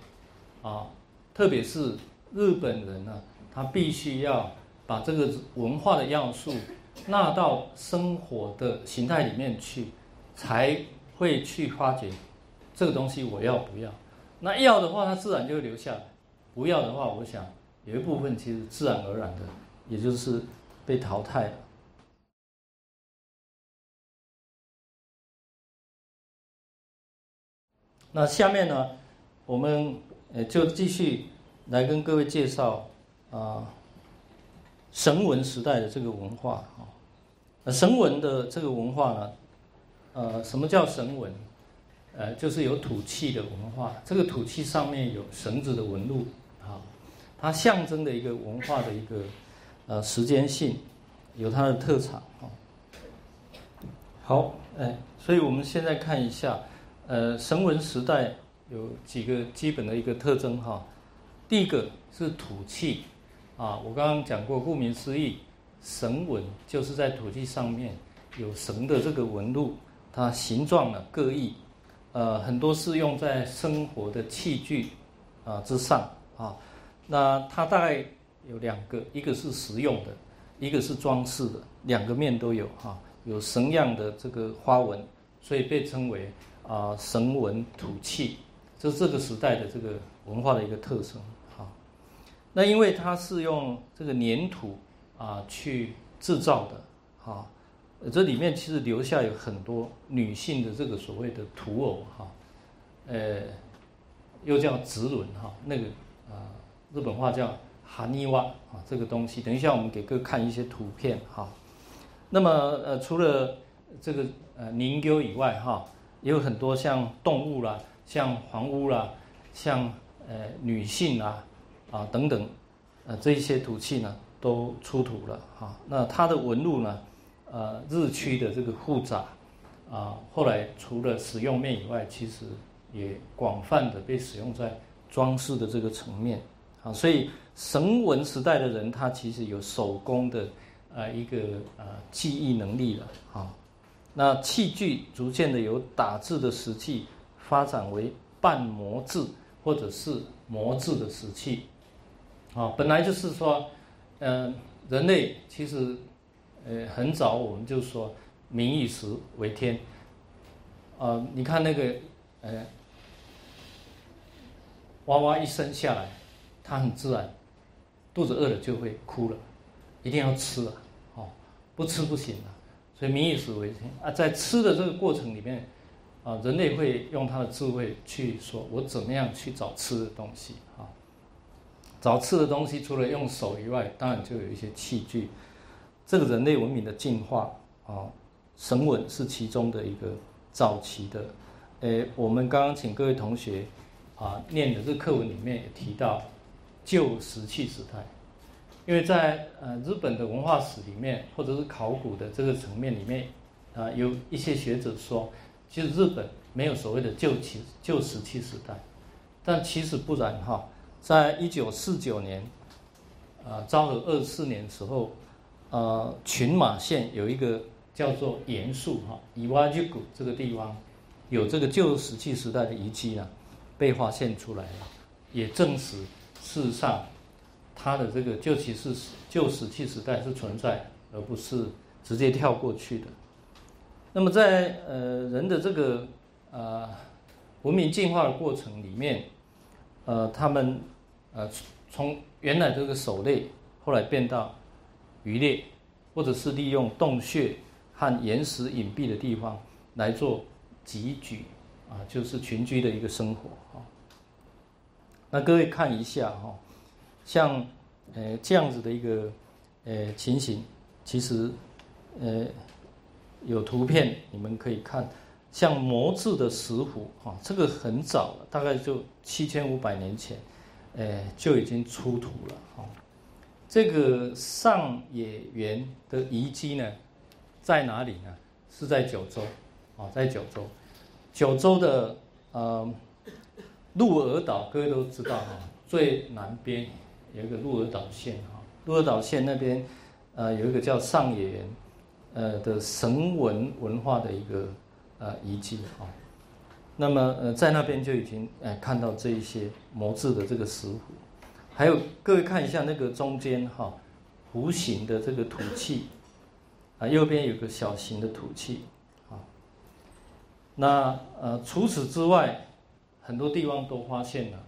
啊，特别是日本人呢，他必须要把这个文化的要素。纳到生活的形态里面去，才会去发掘这个东西我要不要？那要的话，它自然就会留下来；不要的话，我想有一部分其实自然而然的，也就是被淘汰了。那下面呢，我们呃就继续来跟各位介绍啊。神文时代的这个文化啊，神文的这个文化呢，呃，什么叫神文？呃，就是有土器的文化，这个土器上面有绳子的纹路啊，它象征的一个文化的一个呃时间性，有它的特长啊。好，哎，所以我们现在看一下，呃，神文时代有几个基本的一个特征哈，第一个是土器。啊，我刚刚讲过，顾名思义，绳纹就是在土地上面有绳的这个纹路，它形状呢各异，呃，很多是用在生活的器具啊之上啊。那它大概有两个，一个是实用的，一个是装饰的，两个面都有哈，有绳样的这个花纹，所以被称为啊绳纹土器，这是这个时代的这个文化的一个特征。那因为它是用这个粘土啊去制造的，哈，这里面其实留下有很多女性的这个所谓的土偶哈，呃，又叫直轮哈，那个啊日本话叫哈尼瓦啊这个东西，等一下我们给各位看一些图片哈。那么呃除了这个呃凝鸠以外哈，也有很多像动物啦，像房屋啦，像呃女性啦。啊，等等，呃，这一些土器呢都出土了哈。那它的纹路呢，呃，日趋的这个复杂，啊，后来除了使用面以外，其实也广泛的被使用在装饰的这个层面啊。所以神文时代的人，他其实有手工的呃一个呃记忆能力了啊。那器具逐渐的由打制的石器发展为半磨制或者是磨制的石器。啊，本来就是说，嗯，人类其实，呃，很早我们就说“民以食为天”。啊，你看那个，呃，娃娃一生下来，他很自然，肚子饿了就会哭了，一定要吃啊，哦，不吃不行啊。所以“民以食为天”啊，在吃的这个过程里面，啊，人类会用他的智慧去说，我怎么样去找吃的东西找吃的东西，除了用手以外，当然就有一些器具。这个人类文明的进化啊，绳纹是其中的一个早期的。诶，我们刚刚请各位同学啊念的这课文里面也提到旧石器时代，因为在呃日本的文化史里面，或者是考古的这个层面里面啊，有一些学者说，其实日本没有所谓的旧器旧石器时代，但其实不然哈。在一九四九年，呃，昭和二十四年的时候，呃，群马县有一个叫做岩树哈伊瓦居谷这个地方，有这个旧石器时代的遗迹啊，被发现出来了，也证实事实上，它的这个旧石器旧石器时代是存在，而不是直接跳过去的。那么在呃人的这个呃文明进化的过程里面，呃，他们。呃，从原来这个狩猎，后来变到渔猎，或者是利用洞穴和岩石隐蔽的地方来做集居，啊，就是群居的一个生活哈。那各位看一下哈，像呃这样子的一个呃情形，其实呃有图片你们可以看，像磨制的石虎啊，这个很早了，大概就七千五百年前。哎，就已经出土了哈。这个上野园的遗迹呢，在哪里呢？是在九州，啊，在九州，九州的呃鹿儿岛，各位都知道哈，最南边有一个鹿儿岛县哈，鹿儿岛县那边呃有一个叫上野呃的神文文化的一个呃遗迹哈，那么呃在那边就已经呃看到这一些磨制的这个石虎，还有各位看一下那个中间哈弧形的这个土器。啊，右边有个小型的土器，啊，那呃，除此之外，很多地方都发现了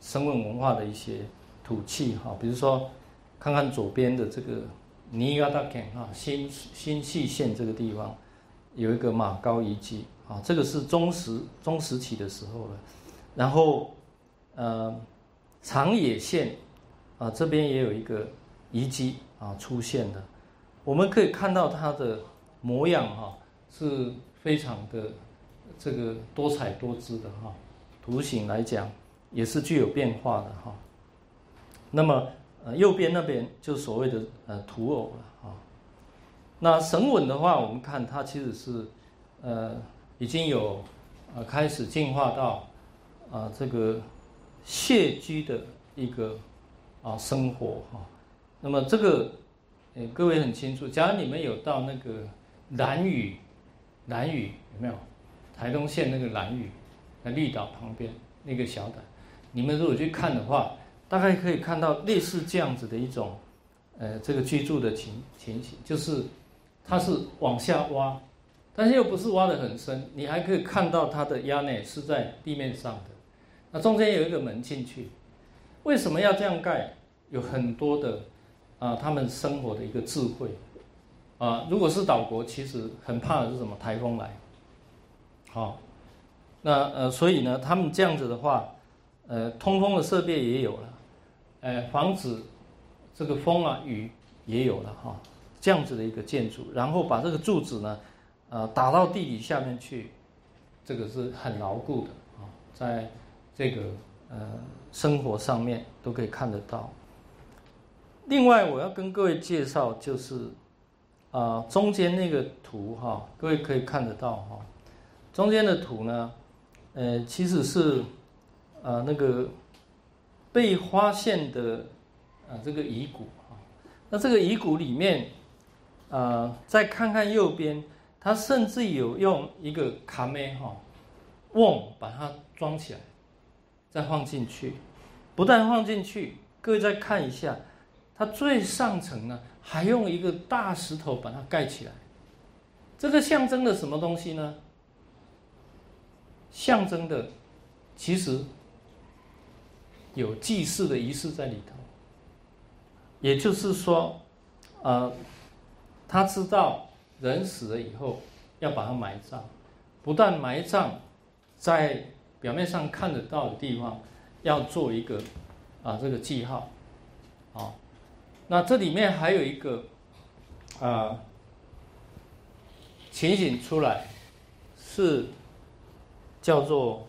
生文文化的一些土器，哈，比如说，看看左边的这个尼亚达肯啊，新新细县这个地方有一个马高遗迹，啊，这个是中时中时期的时候了，然后呃，长野县啊这边也有一个遗迹啊出现的。我们可以看到它的模样哈，是非常的这个多彩多姿的哈，图形来讲也是具有变化的哈。那么呃右边那边就所谓的呃土偶了啊。那神吻的话，我们看它其实是呃已经有呃开始进化到啊这个穴居的一个啊生活哈。那么这个。呃，各位很清楚，假如你们有到那个兰屿，兰屿有没有？台东县那个兰屿，那绿岛旁边那个小岛，你们如果去看的话，大概可以看到类似这样子的一种，呃，这个居住的情情形，就是它是往下挖，但是又不是挖的很深，你还可以看到它的压内是在地面上的，那中间有一个门进去，为什么要这样盖？有很多的。啊，他们生活的一个智慧，啊，如果是岛国，其实很怕的是什么？台风来，好，那呃，所以呢，他们这样子的话，呃，通风的设备也有了，呃，防止这个风啊雨也有了哈，这样子的一个建筑，然后把这个柱子呢，呃，打到地底下面去，这个是很牢固的啊，在这个呃生活上面都可以看得到。另外，我要跟各位介绍，就是啊，中间那个图哈，各位可以看得到哈，中间的图呢，呃，其实是啊那个被发现的啊这个遗骨啊，那这个遗骨里面啊，再看看右边，他甚至有用一个卡梅哈瓮把它装起来，再放进去，不但放进去，各位再看一下。它最上层呢，还用一个大石头把它盖起来，这个象征的什么东西呢？象征的，其实有祭祀的仪式在里头。也就是说，呃，他知道人死了以后要把它埋葬，不但埋葬在表面上看得到的地方，要做一个啊这个记号，啊。那这里面还有一个啊情形出来，是叫做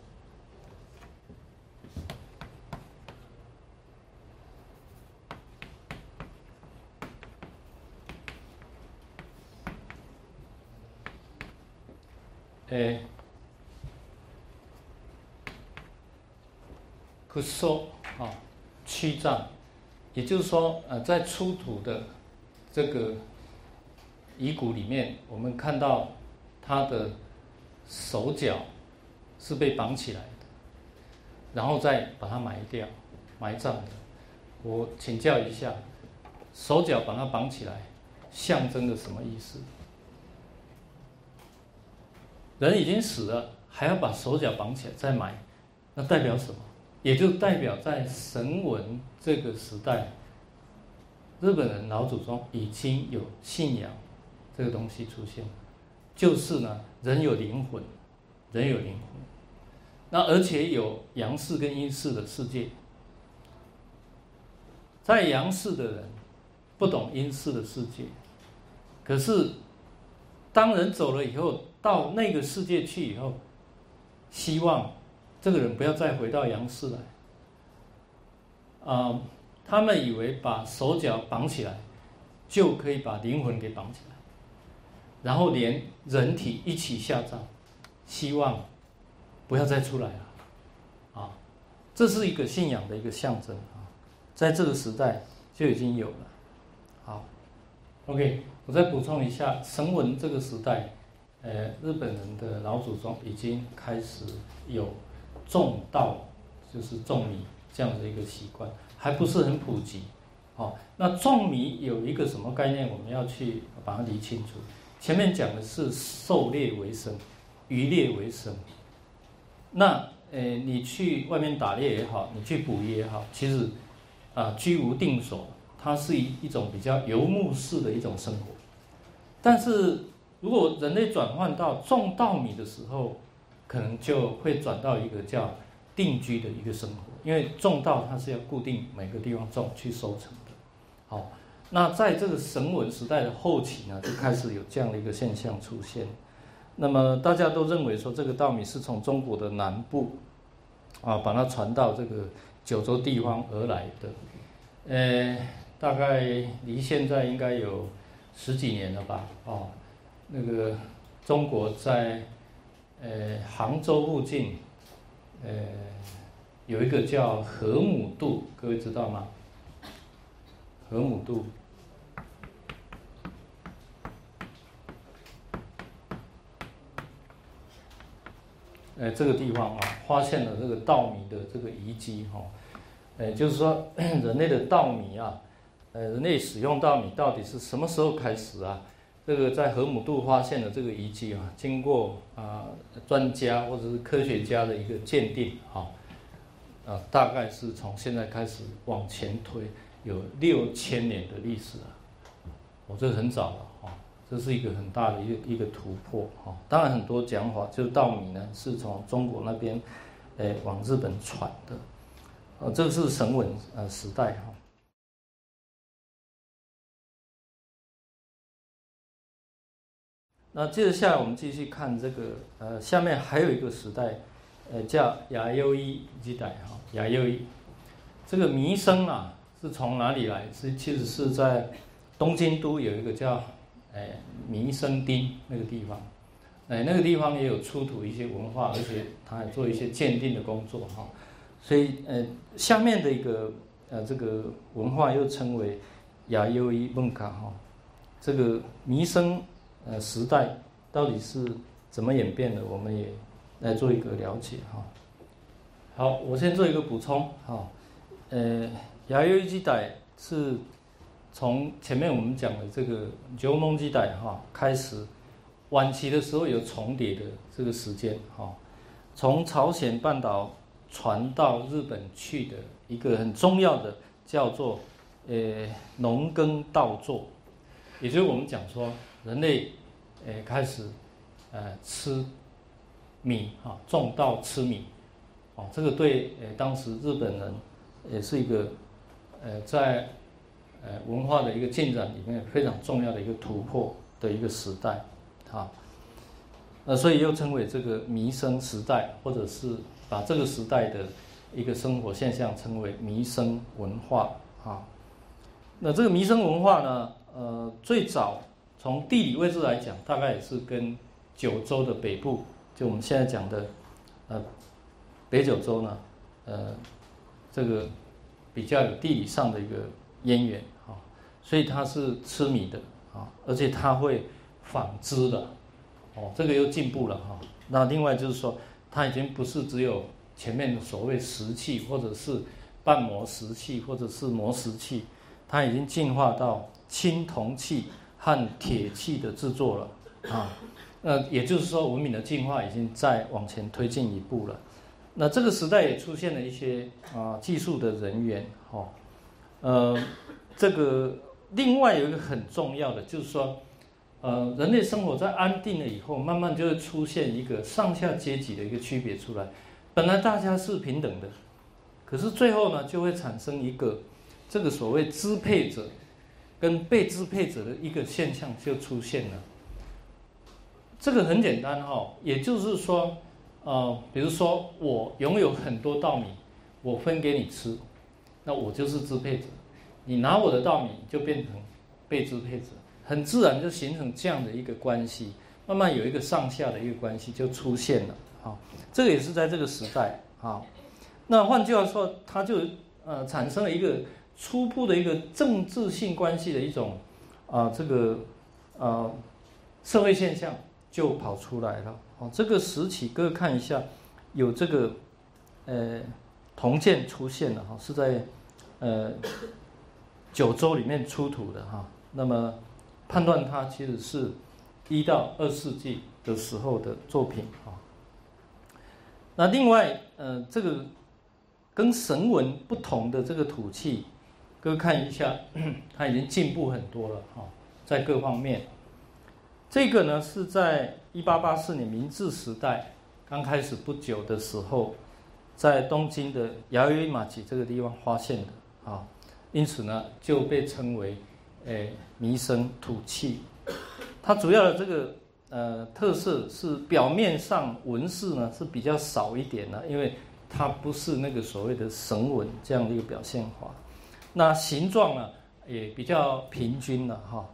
诶，可说啊，七脏。也就是说，呃，在出土的这个遗骨里面，我们看到他的手脚是被绑起来的，然后再把它埋掉、埋葬的。我请教一下，手脚把它绑起来，象征的什么意思？人已经死了，还要把手脚绑起来再埋，那代表什么？也就代表在神文这个时代，日本人老祖宗已经有信仰这个东西出现，就是呢，人有灵魂，人有灵魂，那而且有阳世跟阴世的世界，在阳世的人不懂阴世的世界，可是当人走了以后，到那个世界去以后，希望。这个人不要再回到阳世来。啊，他们以为把手脚绑起来，就可以把灵魂给绑起来。然后连人体一起下葬，希望不要再出来了，啊，这是一个信仰的一个象征啊，在这个时代就已经有了。好，OK，我再补充一下，神文这个时代，呃，日本人的老祖宗已经开始有种稻，就是种米这样的一个习惯，还不是很普及。好，那种米有一个什么概念？我们要去把它理清楚。前面讲的是狩猎为生，渔猎为生。那呃，你去外面打猎也好，你去捕鱼也好，其实啊，居无定所，它是一一种比较游牧式的一种生活。但是如果人类转换到种稻米的时候，可能就会转到一个叫定居的一个生活，因为种稻它是要固定每个地方种去收成的。好，那在这个神文时代的后期呢，就开始有这样的一个现象出现。那么大家都认为说，这个稻米是从中国的南部啊，把它传到这个九州地方而来的。呃，大概离现在应该有十几年了吧？哦，那个中国在呃杭州附近，呃有一个叫河姆渡，各位知道吗？河姆渡，哎，这个地方啊，发现了这个稻米的这个遗迹哈，哎，就是说 人类的稻米啊，呃，人类使用稻米到底是什么时候开始啊？这个在河姆渡发现的这个遗迹啊，经过啊专家或者是科学家的一个鉴定哈，啊，大概是从现在开始往前推。有六千年的历史啊，我这很早了哈，这是一个很大的一个一个突破哈。当然很多讲法，就是稻米呢是从中国那边，诶往日本传的，呃，这是神文呃时代哈。那接着下来我们继续看这个呃下面还有一个时代，呃叫亚优伊时代哈，亚优伊这个弥生啊。是从哪里来？是其实是在东京都有一个叫哎弥生町那个地方，哎那个地方也有出土一些文化，而且他还做一些鉴定的工作哈。所以呃下面的一个呃这个文化又称为亚优伊梦卡哈。这个弥生呃时代到底是怎么演变的？我们也来做一个了解哈。好，我先做一个补充哈，呃。亚优基代是从前面我们讲的这个九蒙基代哈开始，晚期的时候有重叠的这个时间哈，从朝鲜半岛传到日本去的一个很重要的叫做呃农耕稻作，也就是我们讲说人类呃开始呃吃米哈种稻吃米，哦这个对呃当时日本人也是一个。呃，在呃文化的一个进展里面非常重要的一个突破的一个时代，啊，那所以又称为这个弥生时代，或者是把这个时代的一个生活现象称为弥生文化，啊，那这个弥生文化呢，呃，最早从地理位置来讲，大概也是跟九州的北部，就我们现在讲的呃北九州呢，呃，这个。比较有地理上的一个渊源啊，所以它是吃米的啊，而且它会纺织的哦，这个又进步了哈。那另外就是说，它已经不是只有前面的所谓石器，或者是半磨石器，或者是磨石器，它已经进化到青铜器和铁器的制作了啊。那也就是说，文明的进化已经在往前推进一步了。那这个时代也出现了一些啊技术的人员，哈，呃，这个另外有一个很重要的就是说，呃，人类生活在安定了以后，慢慢就会出现一个上下阶级的一个区别出来。本来大家是平等的，可是最后呢，就会产生一个这个所谓支配者跟被支配者的一个现象就出现了。这个很简单哈，也就是说。呃，比如说我拥有很多稻米，我分给你吃，那我就是支配者。你拿我的稻米就变成被支配者，很自然就形成这样的一个关系，慢慢有一个上下的一个关系就出现了。好，这个也是在这个时代。好，那换句话说，它就呃产生了一个初步的一个政治性关系的一种啊这个呃社会现象就跑出来了。哦，这个时期各位看一下，有这个呃铜剑出现了哈，是在呃九州里面出土的哈。那么判断它其实是一到二世纪的时候的作品啊。那另外，呃，这个跟神文不同的这个土器，各位看一下，它已经进步很多了啊，在各方面。这个呢是在一八八四年明治时代刚开始不久的时候，在东京的雅伊马吉这个地方发现的啊，因此呢就被称为。诶，弥生土器，它主要的这个呃特色是表面上纹饰呢是比较少一点的，因为它不是那个所谓的神纹这样的一个表现法。那形状呢也比较平均了哈，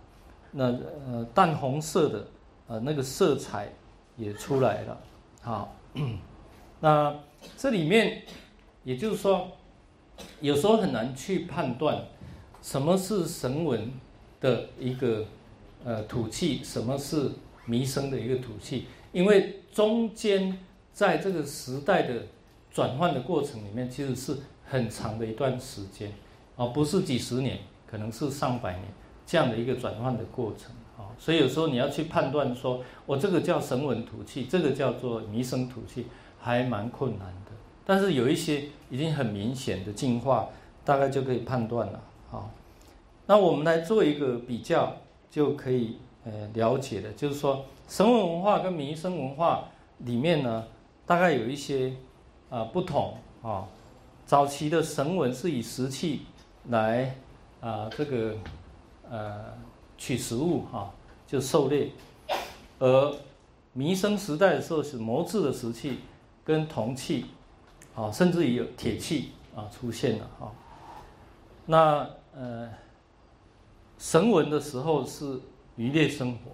那呃淡红色的呃那个色彩也出来了。好，那这里面也就是说，有时候很难去判断。什么是神文的一个呃土气？什么是弥生的一个土气？因为中间在这个时代的转换的过程里面，其实是很长的一段时间，啊，不是几十年，可能是上百年这样的一个转换的过程啊。所以有时候你要去判断说，我这个叫神文土器，这个叫做弥生土器，还蛮困难的。但是有一些已经很明显的进化，大概就可以判断了。啊，那我们来做一个比较，就可以呃了解的，就是说神文文化跟民生文化里面呢，大概有一些啊不同啊。早期的神文是以石器来啊这个呃取食物哈，就狩猎，而弥生时代的时候是磨制的石器跟铜器啊，甚至于有铁器啊出现了哈，那。呃，神文的时候是渔猎生活，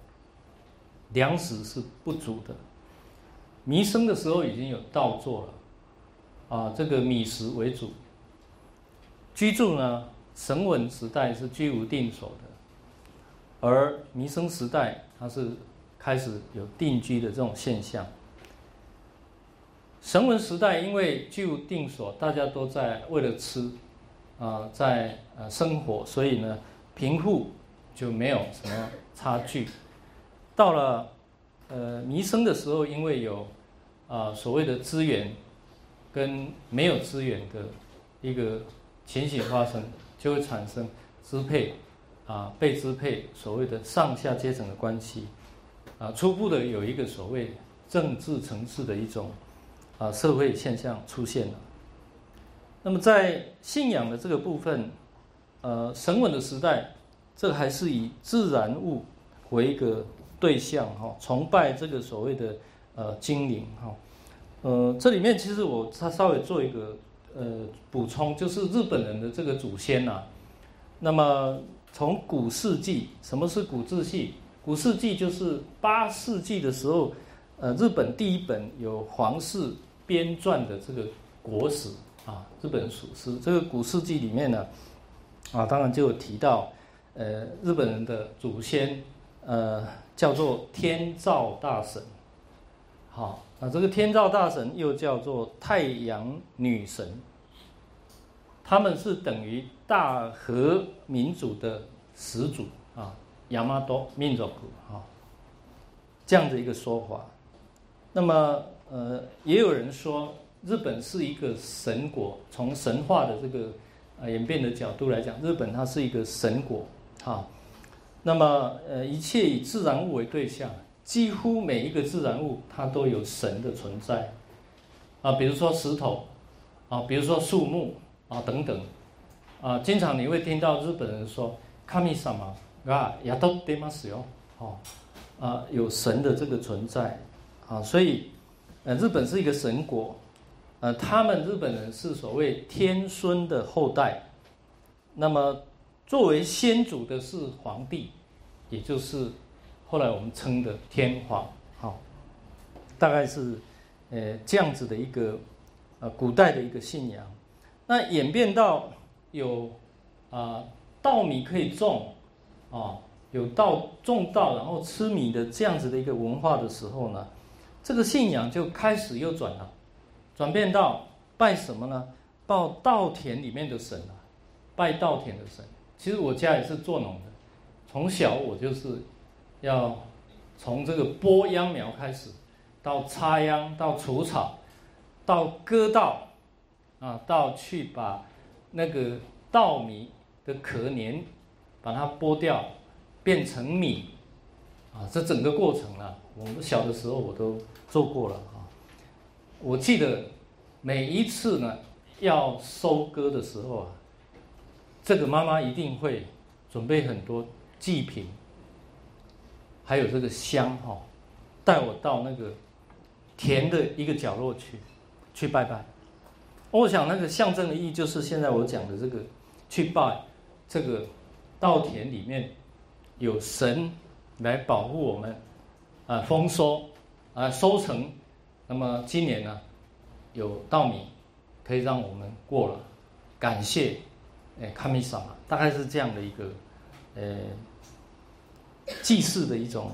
粮食是不足的。弥生的时候已经有稻作了，啊，这个米食为主。居住呢，神文时代是居无定所的，而弥生时代它是开始有定居的这种现象。神文时代因为居无定所，大家都在为了吃。啊，在呃生活，所以呢，贫富就没有什么差距。到了呃弥生的时候，因为有啊所谓的资源跟没有资源的一个情形发生，就会产生支配啊被支配所谓的上下阶层的关系啊，初步的有一个所谓政治层次的一种啊社会现象出现了。那么在信仰的这个部分，呃，神文的时代，这还是以自然物为一个对象哈，崇拜这个所谓的呃精灵哈，呃，这里面其实我他稍微做一个呃补充，就是日本人的这个祖先呐，那么从古世纪，什么是古世纪？古世纪就是八世纪的时候，呃，日本第一本有皇室编撰的这个国史。啊，日本属实这个古世纪里面呢，啊，当然就有提到，呃，日本人的祖先，呃，叫做天照大神。好，啊这个天照大神又叫做太阳女神，他们是等于大和民族的始祖啊，亚麻多民族啊，这样的一个说法。那么，呃，也有人说。日本是一个神国，从神话的这个演变的角度来讲，日本它是一个神国，啊。那么呃，一切以自然物为对象，几乎每一个自然物它都有神的存在，啊，比如说石头，啊，比如说树木，啊等等，啊，经常你会听到日本人说“神様が宿ってますよ”，哦，啊，有神的这个存在，啊，所以呃，日本是一个神国。呃，他们日本人是所谓天孙的后代，那么作为先祖的是皇帝， 也就是 后来我们称的天皇，好，大概是呃这样子的一个呃古代的一个信仰。那演变到有啊稻米可以种啊，有稻种稻然后吃米的这样子的一个文化的时候呢，这个信仰就开始又转了，转变到拜什么呢？拜稻田里面的神啊，拜稻田的神。其实我家也是做农的，从小我就是要从这个播秧苗开始，到插秧，到除草，到割稻，啊，到去把那个稻米的壳黏，把它剥掉，变成米，啊，这整个过程啊，我们小的时候我都做过了啊。我记得每一次呢要收割的时候啊。这个妈妈一定会准备很多祭品，还有这个香哈，带我到那个田的一个角落去，去拜拜。我想那个象征的意义就是现在我讲的这个，去拜这个稻田里面有神来保护我们啊，丰收啊，收成。那么今年呢，有稻米可以让我们过了，感谢。哎，卡米萨大概是这样的一个，呃，祭祀的一种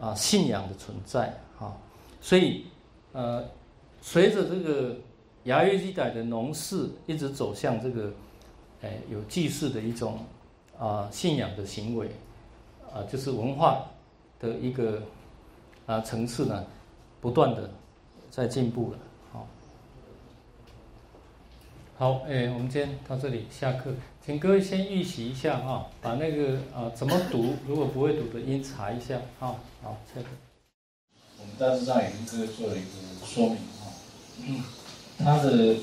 啊信仰的存在啊，所以呃，随着这个牙约基代的农事一直走向这个，哎，有祭祀的一种啊信仰的行为啊，就是文化的一个啊层次呢，不断的在进步了。好，哎，我们今天到这里下课，请各位先预习一下哈，把那个啊怎么读，如果不会读的音查一下，哈，好，下课。我们大致上已经各位做了一个说明哈，嗯，它的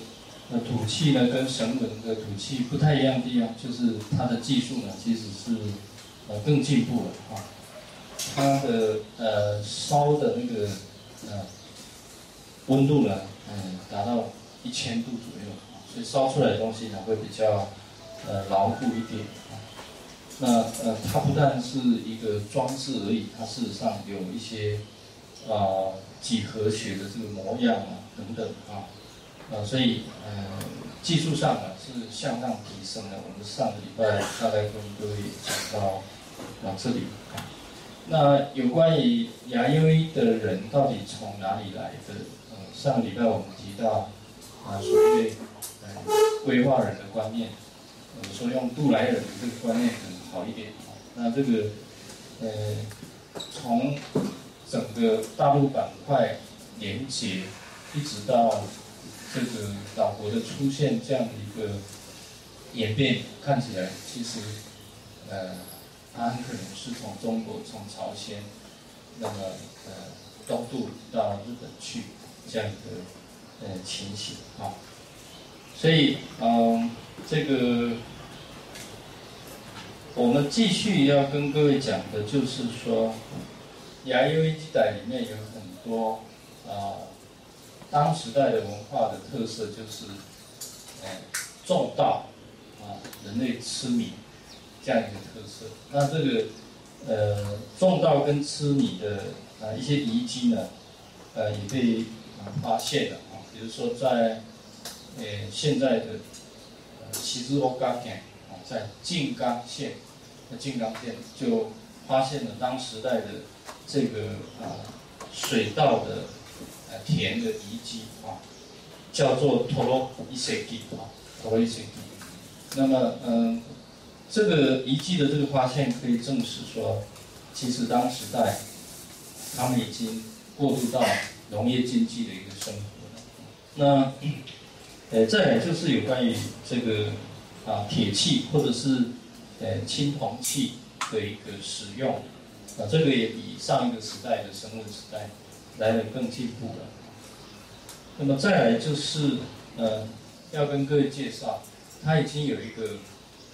呃吐气呢跟神文的吐气不太一样的地方，就是它的技术呢其实是呃更进步了哈，它的呃烧的那个呃温度呢，嗯，达到一千度左右。所以烧出来的东西呢，会比较呃牢固一点啊。那呃，它不但是一个装置而已，它事实上有一些啊几何学的这个模样啊等等啊。呃，所以呃技术上呢是向上提升的。我们上个礼拜大概跟各位讲到啊这里啊。那有关于牙优医的人到底从哪里来的？呃，上个礼拜我们提到啊，所谓。规划人的观念，呃，说用杜来人的这个观念可能好一点。那这个，呃，从整个大陆板块连接，一直到这个岛国的出现这样的一个演变，看起来其实，呃，它很可能是从中国、从朝鲜，那么呃东渡到日本去这样的呃情形啊。所以，嗯，这个我们继续要跟各位讲的，就是说，牙优基代里面有很多啊，当时代的文化的特色，就是，哎，种稻啊，人类吃米这样一个特色。那这个，呃，种稻跟吃米的啊一些遗迹呢，呃，也被发现了啊，比如说在。诶，现在的呃西之欧冈县啊，在静冈县，在静冈县就发现了当时代的这个啊水稻的呃田的遗迹啊，叫做托罗伊塞基啊，托罗伊塞基。那么嗯，这个遗迹的这个发现可以证实说，其实当时代他们已经过渡到农业经济的一个生活了。那呃，再来就是有关于这个啊铁器或者是呃青铜器的一个使用，啊这个也比上一个时代的生物时代来的更进步了。那么再来就是呃要跟各位介绍，它已经有一个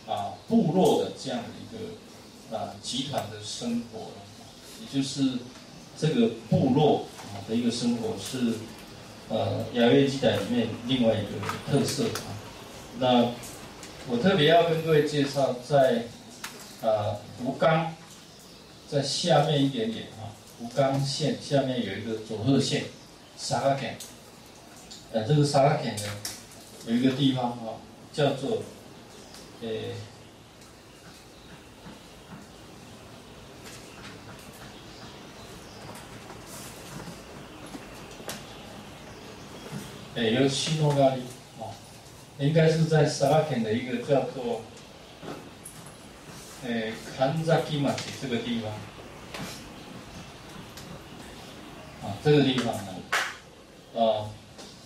啊部落的这样的一个啊集团的生活了，也就是这个部落啊的一个生活是。呃，雅乐基代里面另外一个特色啊，那我特别要跟各位介绍，在呃福冈在下面一点点啊，福冈县下面有一个佐贺县，沙拉肯，呃，这个沙拉肯呢，有一个地方啊，叫做，呃，哎，有西诺咖喱啊，应该是在沙拉肯的一个叫做。诶，坎扎基马这个地方，啊，这个地方呢，啊，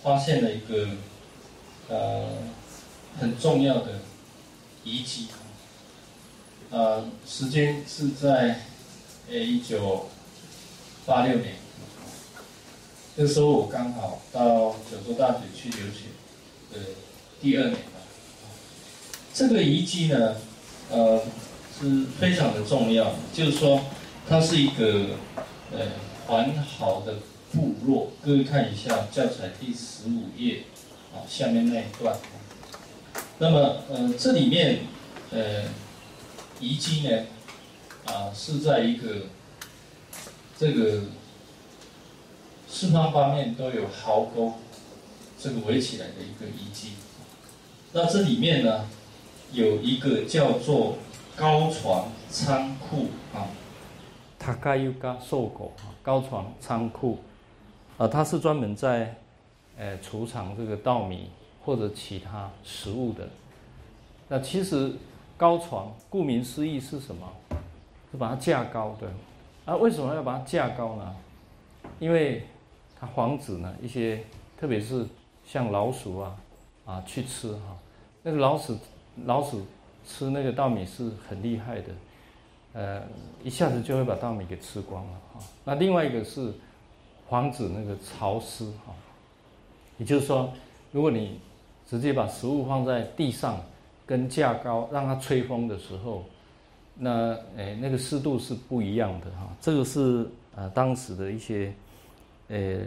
发现了一个呃很重要的遗迹，啊，时间是在诶一九八六年，那时候我刚好到九州大学去留学的第二年吧，这个遗迹呢，呃。是非常的重要，就是说，它是一个呃完好的部落。各位看一下教材第十五页，啊，下面那一段。那么，呃，这里面呃遗迹呢，啊，是在一个这个四方八面都有壕沟，这个围起来的一个遗迹。那这里面呢，有一个叫做。高床仓库啊，塔盖尤嘎兽狗啊，高床仓库啊，它是专门在呃储藏这个稻米或者其他食物的。那其实高床顾名思义是什么？是把它架高的。啊，为什么要把它架高呢？因为它防止呢一些，特别是像老鼠啊啊去吃哈，那个老鼠老鼠。吃那个稻米是很厉害的，呃，一下子就会把稻米给吃光了哈。那另外一个是防止那个潮湿哈，也就是说，如果你直接把食物放在地上跟架高让它吹风的时候，那诶那个湿度是不一样的哈。这个是呃当时的一些呃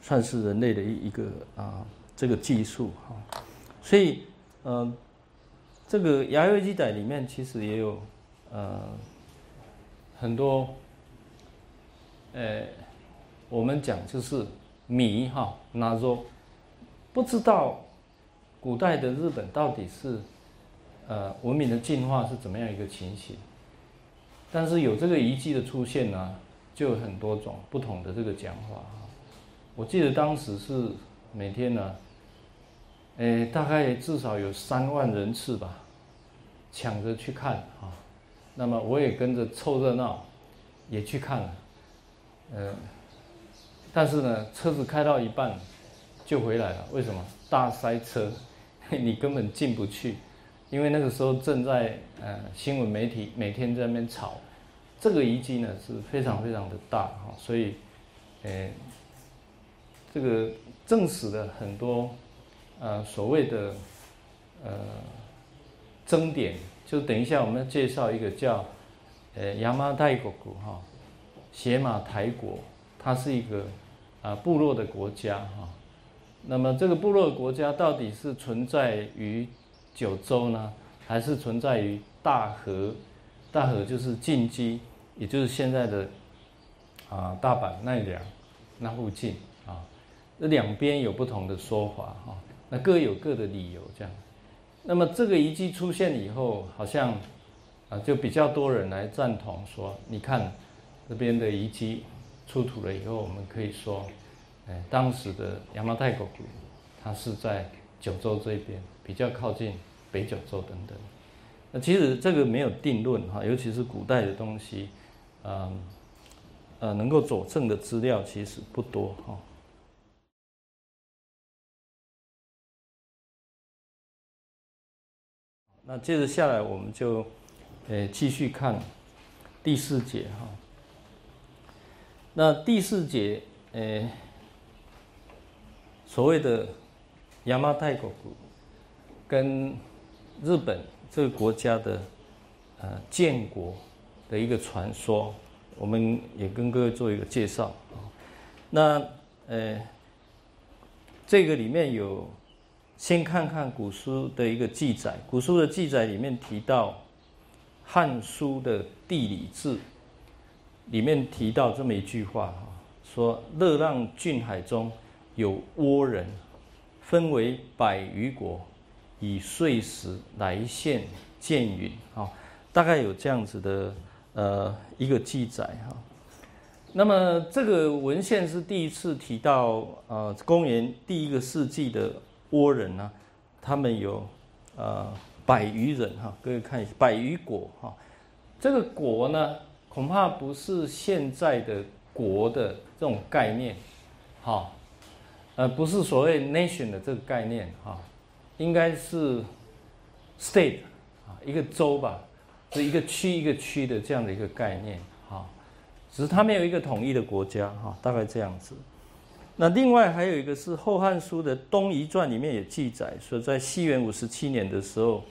算是人类的一一个啊这个技术哈，所以呃。这个牙釉基仔里面其实也有，呃，很多，呃，我们讲就是米哈，那说不知道古代的日本到底是，呃，文明的进化是怎么样一个情形？但是有这个遗迹的出现呢，就有很多种不同的这个讲法哈。我记得当时是每天呢。诶，大概至少有三万人次吧，抢着去看啊。那么我也跟着凑热闹，也去看了。呃，但是呢，车子开到一半就回来了。为什么？大塞车，你根本进不去。因为那个时候正在呃新闻媒体每天在那边吵，这个遗迹呢是非常非常的大哈，所以，呃，这个证实了很多。呃，所谓的呃争点，就等一下我们要介绍一个叫呃亚麻泰国国哈，邪马台国，它是一个啊部落的国家哈。那么这个部落国家到底是存在于九州呢，还是存在于大河？大河就是近畿，也就是现在的啊大阪奈良那附近啊。这两边有不同的说法哈。那各有各的理由，这样。那么这个遗迹出现以后，好像啊，就比较多人来赞同说，你看这边的遗迹出土了以后，我们可以说，哎，当时的亚麻太国它是在九州这边，比较靠近北九州等等。那其实这个没有定论哈，尤其是古代的东西，嗯，呃，能够佐证的资料其实不多哈。那接着下来，我们就，呃，继续看第四节哈。那第四节，呃，所谓的亚麻太国跟日本这个国家的呃建国的一个传说，我们也跟各位做一个介绍啊。那呃，这个里面有。先看看古书的一个记载，古书的记载里面提到《汉书》的地理志，里面提到这么一句话哈，说乐浪郡海中有倭人，分为百余国，以碎石来现见云啊，大概有这样子的呃一个记载哈。那么这个文献是第一次提到呃公元第一个世纪的倭人呢，他们有呃百余人哈，各位看一下百余国哈，这个国呢。恐怕不是现在的国的这种概念，哈，呃，不是所谓 nation 的这个概念，哈，应该是 state 啊，一个州吧，是一个区一个区的这样的一个概念，哈，只是它没有一个统一的国家，哈，大概这样子。那另外还有一个是《后汉书》的《东夷传》里面也记载，说在西元五十七年的时候，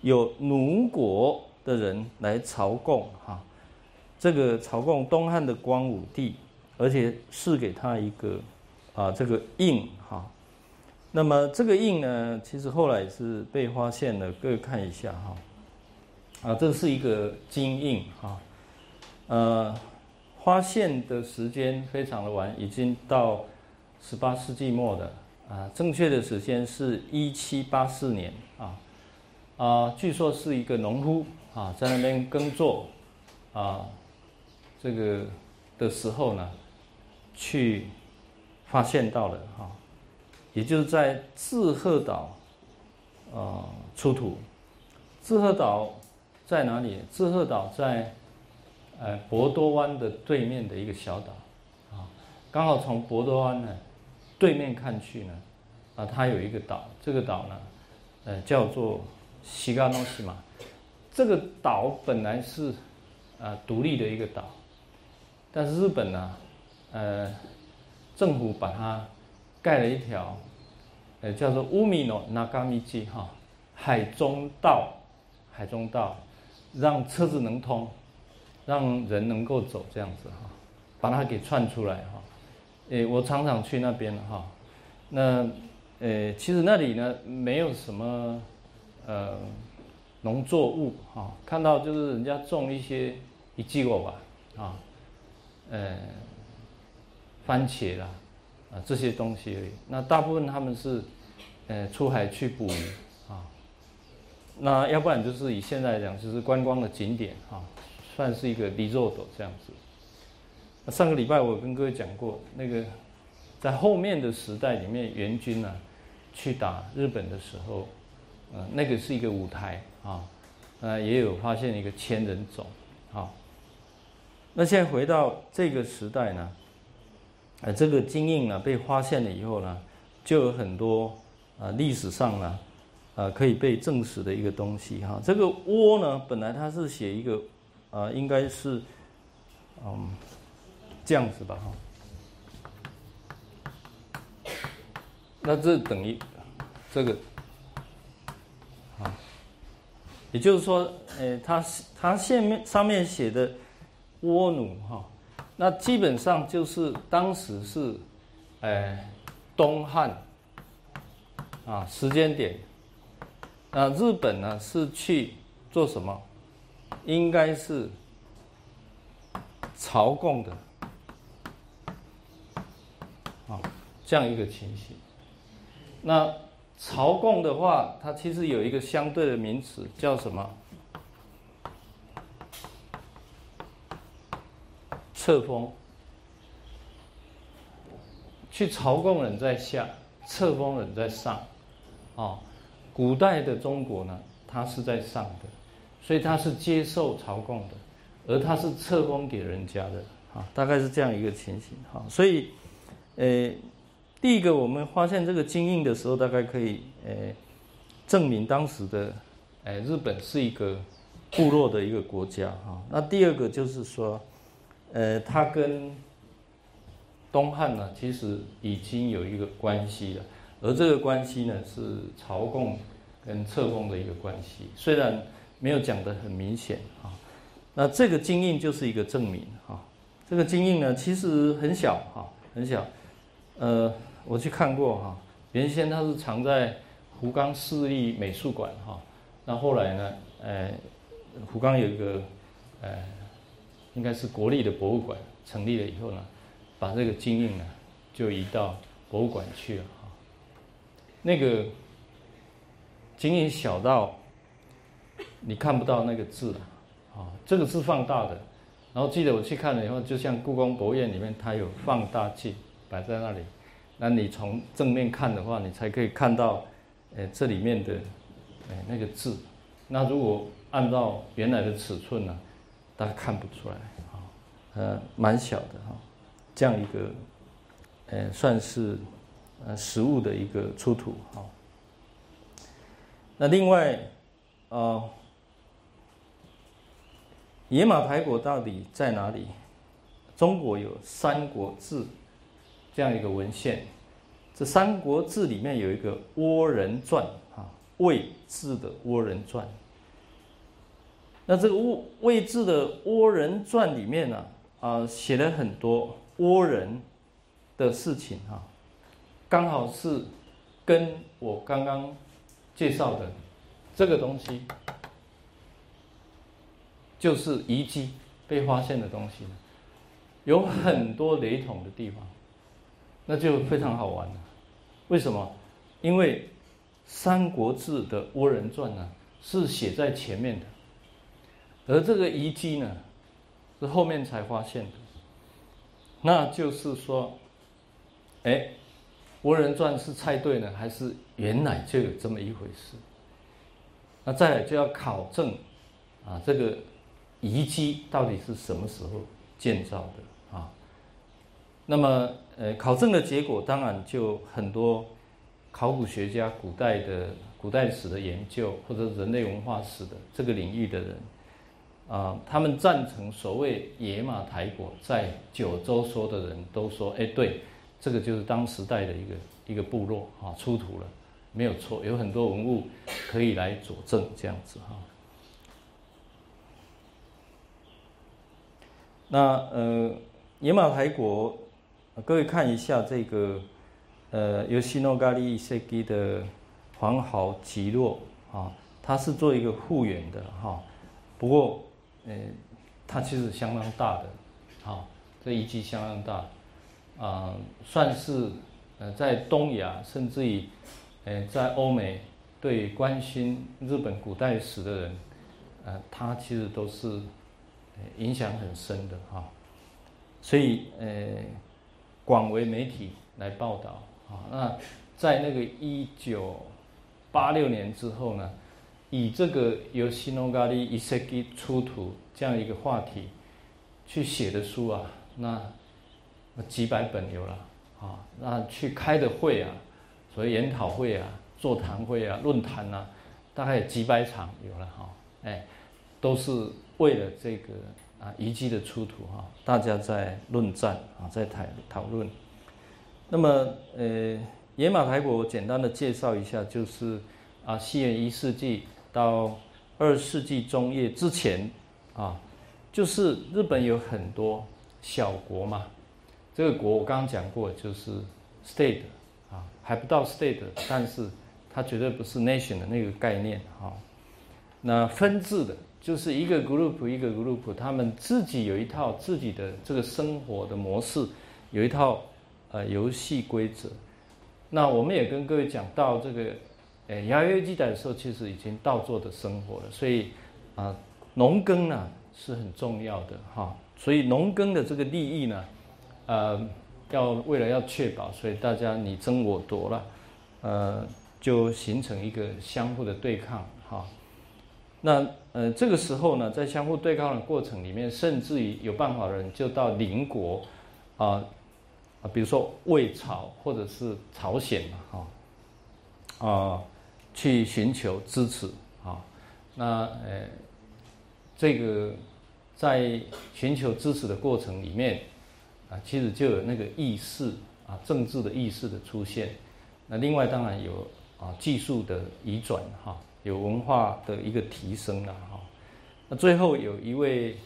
有奴国的人来朝贡，哈。这个朝贡东汉的光武帝，而且赐给他一个啊这个印。那么这个印呢，其实后来是被发现了，各位看一下哈。啊，这是一个金印哈。呃，发现的时间非常的晚，已经到十八世纪末的啊，正确的时间是一七八四年啊。啊，据说是一个农夫啊，在那边耕作啊。这个的时候呢，去发现到了哈，也就是在志贺岛，呃出土。志贺岛在哪里？志贺岛在，呃博多湾的对面的一个小岛，啊，刚好从博多湾呢对面看去呢，啊，它有一个岛，这个岛呢，呃叫做西嘎诺西马。这个岛本来是啊独立的一个岛。但是日本呢，呃，政府把它盖了一条，呃，叫做乌米诺那嘎米基哈，海中道，海中道，让车子能通，让人能够走这样子哈，把它给串出来哈。诶，我常常去那边哈，那，呃，其实那里呢没有什么，呃，农作物哈，看到就是人家种一些一季果吧，啊。呃，番茄啦，啊这些东西而已。那大部分他们是，呃出海去捕鱼啊。那要不然就是以现在来讲，就是观光的景点啊，算是一个 resort 这样子。那上个礼拜我跟各位讲过，那个在后面的时代里面，援军呢去打日本的时候，呃那个是一个舞台啊，呃也有发现一个千人冢啊。那现在回到这个时代呢，呃，这个金印呢被发现了以后呢，就有很多啊历史上呢，呃可以被证实的一个东西哈。这个倭呢，本来它是写一个，啊应该是，嗯，这样子吧哈。那这等于这个，啊，也就是说，呃，它它下面上面写的。倭奴哈，那基本上就是当时是，哎，东汉啊时间点，那日本呢是去做什么？应该是朝贡的，啊，这样一个情形。那朝贡的话，它其实有一个相对的名词，叫什么？册封，去朝贡人在下，册封人在上，啊，古代的中国呢，他是在上的，所以他是接受朝贡的，而他是册封给人家的，啊，大概是这样一个情形，哈，所以，呃，第一个我们发现这个金印的时候，大概可以，呃，证明当时的，呃，日本是一个部落的一个国家，哈，那第二个就是说。呃，它跟东汉呢，其实已经有一个关系了，而这个关系呢，是朝贡跟册封的一个关系，虽然没有讲得很明显啊。那这个金印就是一个证明哈。这个金印呢，其实很小哈，很小。呃，我去看过哈，原先它是藏在湖冈市立美术馆哈，那后来呢，呃，湖冈有一个呃。应该是国立的博物馆成立了以后呢，把这个金印呢就移到博物馆去了哈。那个金印小到你看不到那个字了啊，这个是放大的。然后记得我去看了以后，就像故宫博物院里面它有放大镜摆在那里，那你从正面看的话，你才可以看到，呃，这里面的，呃，那个字。那如果按照原来的尺寸呢，大家看不出来，啊，呃，蛮小的哈，这样一个，呃，算是，呃，实物的一个出土哈。那另外，啊。野马台国到底在哪里？中国有《三国志》这样一个文献，这《三国志》里面有一个《倭人传》啊，魏志的《倭人传》。那这个魏魏志的《倭人传》里面呢，啊，写了很多倭人的事情哈，刚好是跟我刚刚介绍的这个东西。就是遗迹被发现的东西，有很多雷同的地方，那就非常好玩了。为什么？因为《三国志》的《倭人传》呢是写在前面的，而这个遗迹呢是后面才发现的。那就是说，哎，《倭人传》是猜对呢，还是原来就有这么一回事？那再来就要考证啊，这个。遗迹到底是什么时候建造的啊？那么，呃，考证的结果当然就很多考古学家、古代的古代史的研究或者人类文化史的这个领域的人啊，他们赞成所谓野马台国在九州说的人都说，哎，对，这个就是当时代的一个一个部落啊，出土了，没有错，有很多文物可以来佐证这样子哈。那呃，野马台国，各位看一下这个呃，由西诺咖喱设计的黄毫极落啊，它是做一个复原的哈。不过呃，它其实相当大的，好，这遗迹相当大啊，算是呃在东亚甚至于呃在欧美对关心日本古代史的人，呃，它其实都是。影响很深的哈，所以呃，广为媒体来报道啊。那在那个一九八六年之后呢，以这个由西诺咖喱伊塞基出土这样一个话题去写的书啊，那几百本有了啊。那去开的会啊，所谓研讨会啊、座谈会啊、论坛啊，大概有几百场有了哈。哎，都是。为了这个啊遗迹的出土哈，大家在论战啊，在讨讨论。那么呃，野马台国简单的介绍一下，就是啊，西元一世纪到二世纪中叶之前啊，就是日本有很多小国嘛。这个国我刚刚讲过，就是 state 啊，还不到 state，但是它绝对不是 nation 的那个概念哈。那分治的。就是一个 group 一个 group，他们自己有一套自己的这个生活的模式，有一套呃游戏规则。那我们也跟各位讲到这个，呃，牙月记载的时候，其实已经到做的生活了。所以啊，农耕呢是很重要的哈。所以农耕的这个利益呢，呃，要为了要确保，所以大家你争我夺了，呃，就形成一个相互的对抗哈。那呃，这个时候呢，在相互对抗的过程里面，甚至于有办法的人就到邻国，啊啊，比如说魏朝或者是朝鲜嘛，哈，啊，去寻求支持啊。那呃，这个在寻求支持的过程里面，啊，其实就有那个意识啊，政治的意识的出现。那另外当然有啊，技术的移转哈。有文化的一个提升了哈，那最后有一位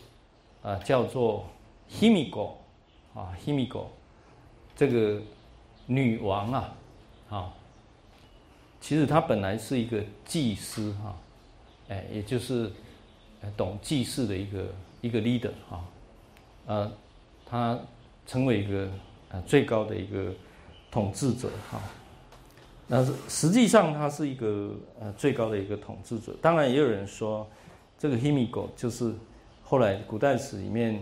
啊叫做 Himiko 啊 Himiko 这个女王啊啊，其实他本来是一个祭司哈，哎，也就是懂祭祀的一个一个 leader 哈，呃，他成为一个呃最高的一个统治者哈。那是实际上他是一个呃最高的一个统治者。当然也有人说，这个 Himiko 就是后来古代史里面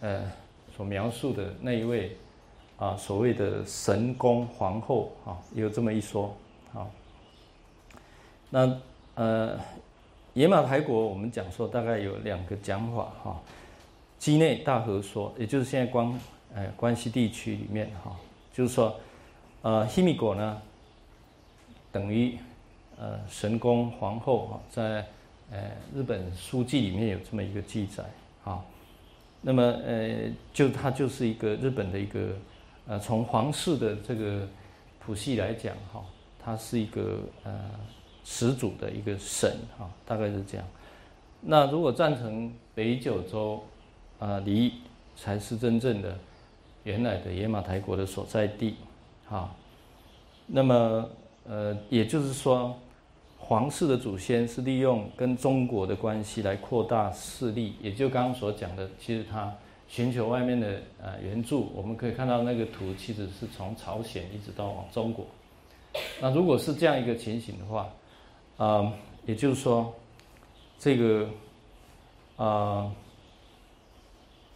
呃所描述的那一位啊所谓的神宫皇后啊，有这么一说啊。那呃。野马台国，我们讲说大概有两个讲法哈，基内大和说，也就是现在关呃关西地区里面哈，就是说，呃，希米果呢，等于呃神宫皇后哈，在呃日本书记里面有这么一个记载哈，那么呃就它就是一个日本的一个呃从皇室的这个谱系来讲哈，它是一个呃。始祖的一个神哈，大概是这样。那如果赞成北九州啊，离才是真正的原来的野马台国的所在地哈。那么呃，也就是说，皇室的祖先是利用跟中国的关系来扩大势力，也就刚刚所讲的，其实他寻求外面的呃援助。我们可以看到那个图，其实是从朝鲜一直到往中国。那如果是这样一个情形的话，啊，也就是说，这个啊，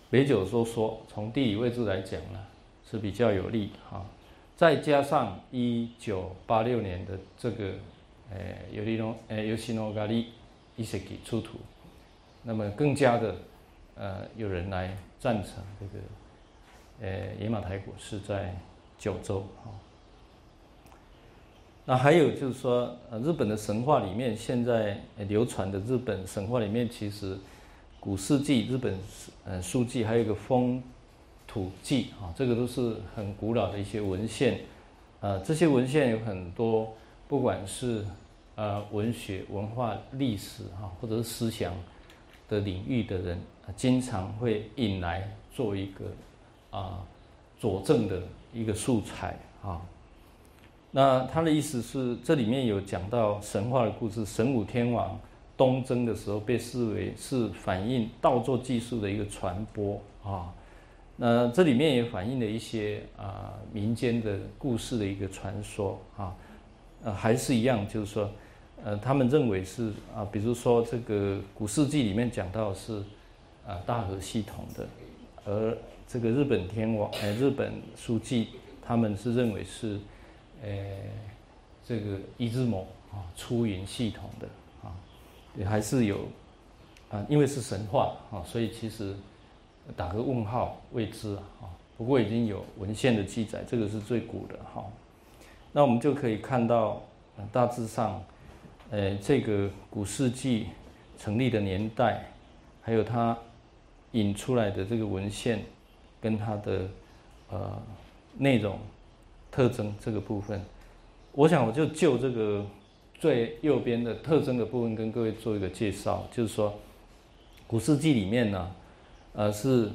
北九州说从地理位置来讲呢是比较有利哈，再加上一九八六年的这个诶尤利诺诶尤西诺加利伊西基出土，那么更加的呃有人来赞成这个诶野马台国是在九州哈。那还有就是说，呃，日本的神话里面，现在流传的日本神话里面，其实古世纪日本呃书记还有一个风土记啊，这个都是很古老的一些文献，呃，这些文献有很多，不管是呃文学、文化、历史哈，或者是思想的领域的人，经常会引来做一个啊佐证的一个素材啊。那他的意思是，这里面有讲到神话的故事，神武天王东征的时候被视为是反映道作技术的一个传播啊。那这里面也反映了一些啊民间的故事的一个传说啊。呃，还是一样，就是说，呃，他们认为是啊，比如说这个古世纪里面讲到是啊大和系统的，而这个日本天王哎日本书记他们是认为是。呃，这个一字母啊，出云系统的啊，也还是有啊，因为是神话啊，所以其实打个问号未知啊。不过已经有文献的记载，这个是最古的哈。那我们就可以看到，大致上，呃，这个古世纪成立的年代，还有它引出来的这个文献跟它的呃内容。特征这个部分，我想我就就这个最右边的特征的部分跟各位做一个介绍，就是说，古世纪里面呢，呃是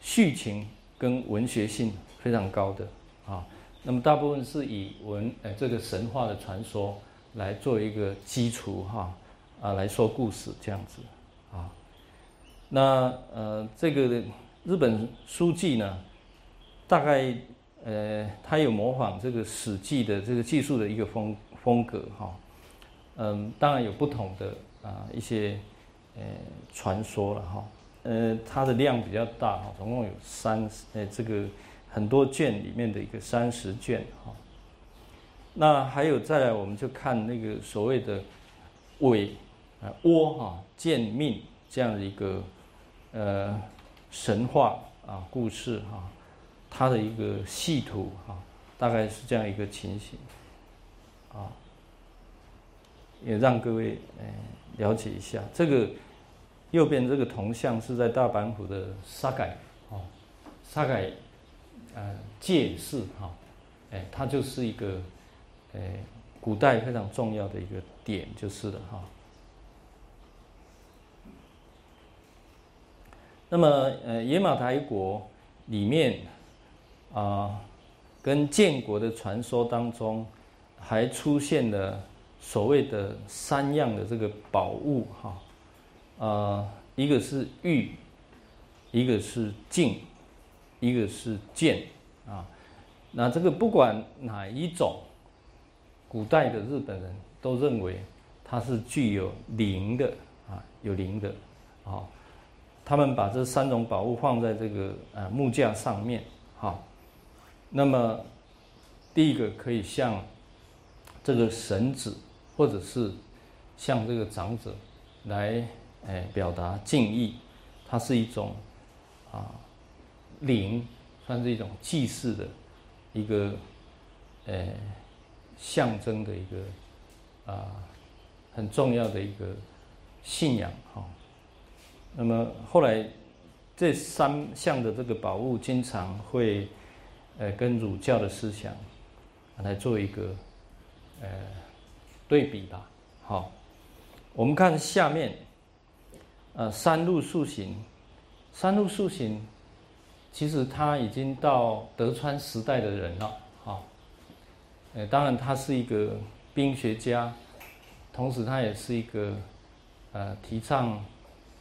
序情跟文学性非常高的啊，那么大部分是以文呃这个神话的传说来做一个基础哈啊来说故事这样子啊，那呃这个日本书记呢，大概。呃，他有模仿这个《史记》的这个技术的一个风风格哈，嗯，当然有不同的啊一些呃传说了哈，呃，它的量比较大哈，总共有三呃这个很多卷里面的一个三十卷哈，那还有再来我们就看那个所谓的尾啊倭哈见命这样的一个呃神话啊故事哈。它的一个系图哈，大概是这样一个情形，啊，也让各位呃了解一下。这个右边这个铜像是在大阪府的沙改哦，沙改呃界寺哈，哎，它就是一个呃古代非常重要的一个点，就是了哈。那么呃野马台国里面。啊，跟建国的传说当中，还出现了所谓的三样的这个宝物哈，啊，一个是玉，一个是镜，一个是剑啊。那这个不管哪一种，古代的日本人都认为它是具有灵的啊，有灵的啊。他们把这三种宝物放在这个呃木架上面，好。那么第一个可以向这个神子，或者是向这个长者来哎表达敬意，它是一种啊灵，算是一种祭祀的。一个，呃，象征的一个啊，很重要的一个信仰哈。那么后来这三项的这个宝物，经常会呃跟儒教的思想来做一个呃对比吧。好，我们看下面，呃，三路塑形，三路塑形。其实他已经到德川时代的人了，哈，呃，当然他是一个兵学家，同时他也是一个呃提倡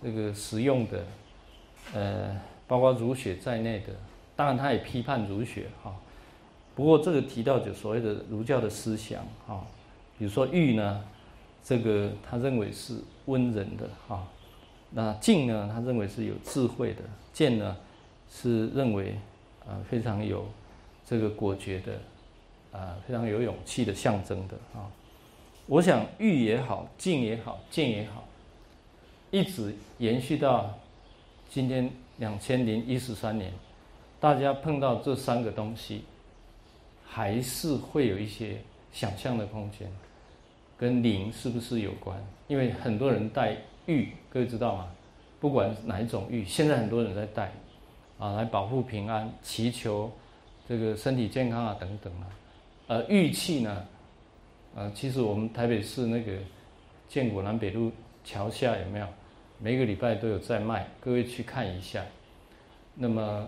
这个实用的，呃，包括儒学在内的，当然他也批判儒学，哈。不过这个提到就所谓的儒教的思想，哈，比如说玉呢，这个他认为是温人的，哈，那静呢，他认为是有智慧的，剑呢。是认为，啊，非常有这个果决的，啊，非常有勇气的象征的啊。我想玉也好，镜也好，剑也好，一直延续到今天两千零一十三年，大家碰到这三个东西，还是会有一些想象的空间，跟灵是不是有关？因为很多人戴玉，各位知道吗？不管哪一种玉，现在很多人在戴。啊，来保护平安，祈求这个身体健康啊，等等啊。呃，玉器呢，呃，其实我们台北市那个建国南北路桥下有没有？每个礼拜都有在卖，各位去看一下。那么，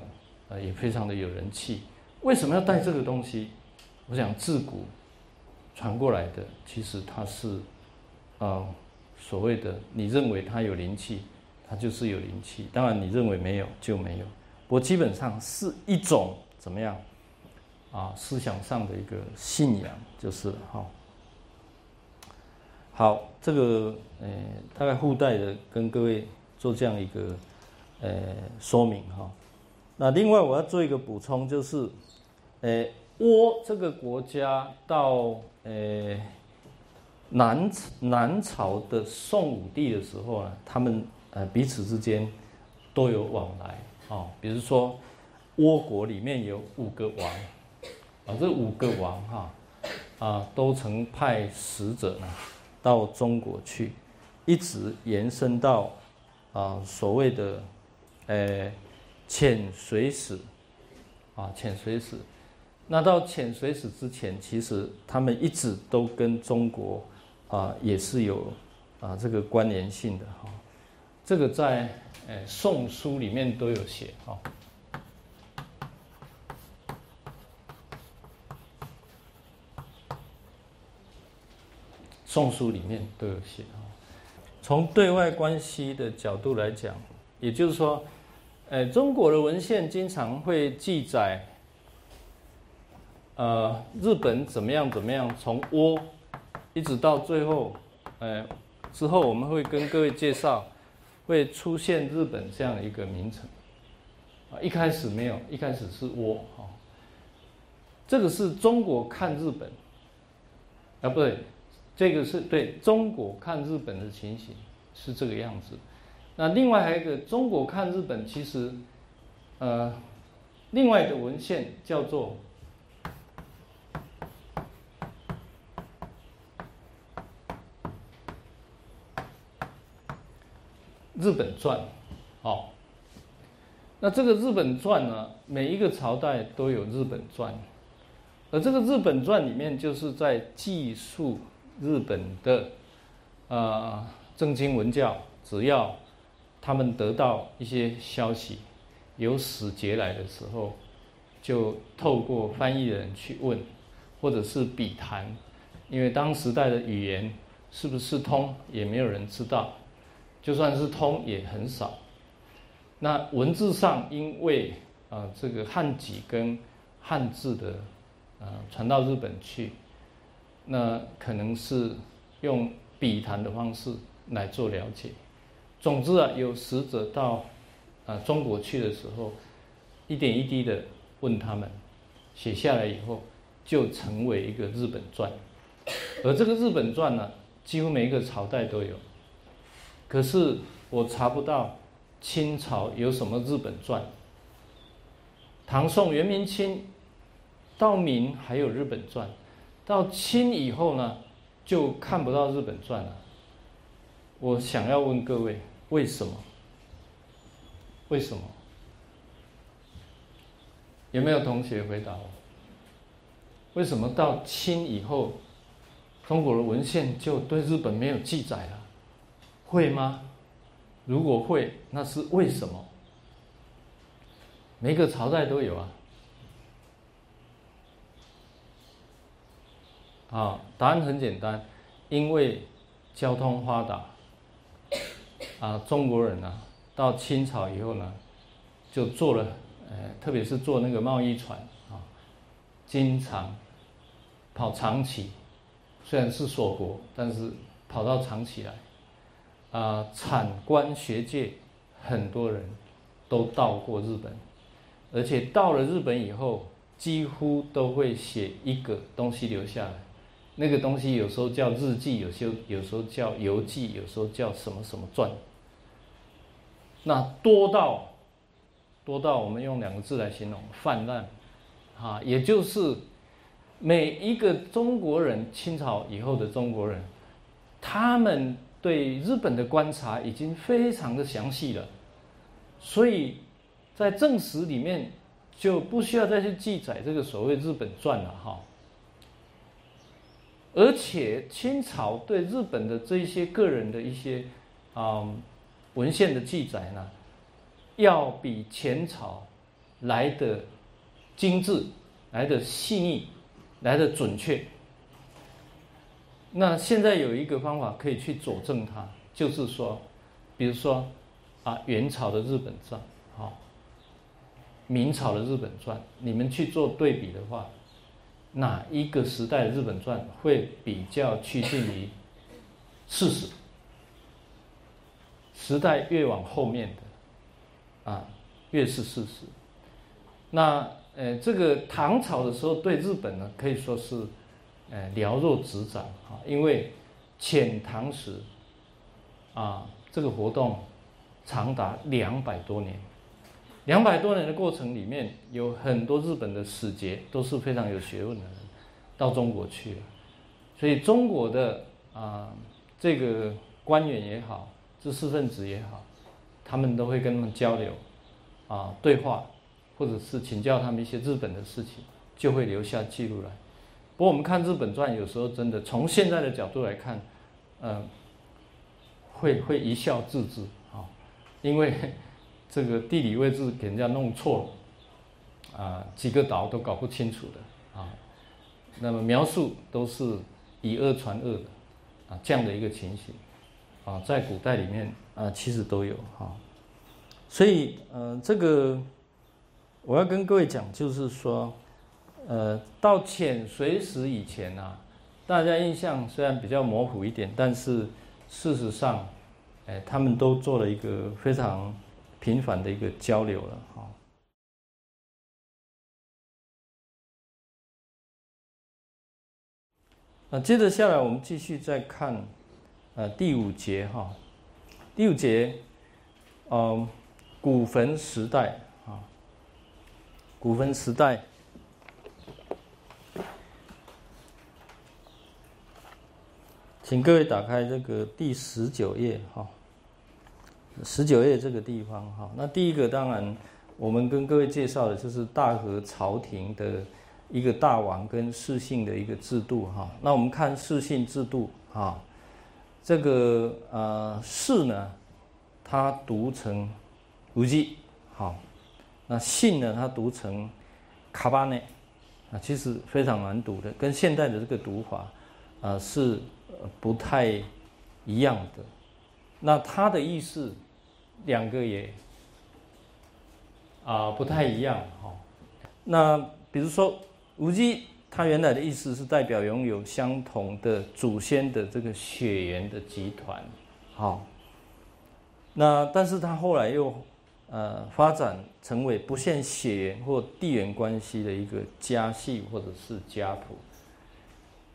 呃，也非常的有人气。为什么要带这个东西？我想自古传过来的，其实它是，啊，所谓的你认为它有灵气，它就是有灵气。当然，你认为没有就没有。我基本上是一种怎么样啊？思想上的一个信仰，就是哈。好，这个呃，大概附带的跟各位做这样一个呃说明哈。那另外我要做一个补充，就是呃，倭这个国家到呃南南朝的宋武帝的时候呢，他们呃彼此之间都有往来。哦，比如说，倭国里面有五个王，啊，这五个王哈，啊，都曾派使者呢到中国去，一直延伸到啊所谓的，呃，遣隋使，啊，遣隋使，那到遣隋使之前，其实他们一直都跟中国啊也是有啊这个关联性的哈，这个在。哎，《宋书》里面都有写哈，《宋书》里面都有写哈。从对外关系的角度来讲，也就是说，哎，中国的文献经常会记载，呃，日本怎么样怎么样，从倭一直到最后，呃，之后我们会跟各位介绍。会出现日本这样一个名称啊，一开始没有，一开始是倭哈。这个是中国看日本啊，不对，这个是对中国看日本的情形是这个样子。那另外还有一个中国看日本，其实呃，另外的文献叫做。日本传，哦，那这个日本传呢，每一个朝代都有日本传，而这个日本传里面就是在记述日本的，呃，正经文教，只要他们得到一些消息，有使节来的时候，就透过翻译人去问，或者是笔谈，因为当时代的语言是不是通，也没有人知道。就算是通也很少，那文字上，因为啊这个汉籍跟汉字的啊传到日本去，那可能是用笔谈的方式来做了解。总之啊，有使者到啊中国去的时候，一点一滴的问他们，写下来以后，就成为一个日本传。而这个日本传呢，几乎每一个朝代都有。可是我查不到清朝有什么日本传。唐宋元明清到明还有日本传，到清以后呢，就看不到日本传了。我想要问各位，为什么？为什么？有没有同学回答我？为什么到清以后，中国的文献就对日本没有记载了？会吗？如果会，那是为什么？每个朝代都有啊。啊，答案很简单，因为交通发达。啊，中国人呢，到清朝以后呢，就做了，呃，特别是做那个贸易船啊，经常跑长崎，虽然是锁国，但是跑到长崎来。啊，产官学界很多人都到过日本，而且到了日本以后，几乎都会写一个东西留下来。那个东西有时候叫日记，有时候有时候叫游记，有时候叫什么什么传。那多到多到我们用两个字来形容泛滥，啊，也就是每一个中国人，清朝以后的中国人，他们。对日本的观察已经非常的详细了，所以在正史里面就不需要再去记载这个所谓日本传了哈。而且清朝对日本的这些个人的一些啊文献的记载呢，要比前朝来的精致、来的细腻、来的准确。那现在有一个方法可以去佐证它，就是说，比如说，啊，元朝的日本传，好，明朝的日本传，你们去做对比的话，哪一个时代的日本传会比较趋近于事实？时代越往后面的，啊，越是事实。那呃，这个唐朝的时候对日本呢，可以说是。呃，了若指掌啊！因为遣唐使啊，这个活动长达两百多年，两百多年的过程里面，有很多日本的使节都是非常有学问的人到中国去，所以中国的啊这个官员也好，知识分子也好，他们都会跟他们交流啊对话，或者是请教他们一些日本的事情，就会留下记录来。不过我们看日本传，有时候真的从现在的角度来看，嗯，会会一笑置之啊，因为 这个地理位置给人家弄错了，啊，几个岛都搞不清楚的啊，那么描述都是以讹传讹的啊，这样的一个情形啊，在古代里面啊，其实都有哈，所以呃，这个我要跟各位讲，就是说。呃，到遣隋时以前啊，大家印象虽然比较模糊一点，但是事实上，哎，他们都做了一个非常频繁的一个交流了哈。那接着下来，我们继续再看呃第五节哈，第五节，嗯，古坟时代啊，古坟时代。请各位打开这个第十九页哈，十九页这个地方哈。那第一个当然，我们跟各位介绍的就是大和朝廷的一个大王跟世姓的一个制度哈。那我们看世姓制度哈，这个呃世呢，它读成无忌好，那信呢，它读成卡巴内啊，其实非常难读的，跟现代的这个读法啊是。不太一样的，那他的意思，两个也啊不太一样哈。那比如说无机，它原来的意思是代表拥有相同的祖先的这个血缘的集团，好。那但是它后来又呃发展成为不限血缘或地缘关系的一个家系或者是家谱。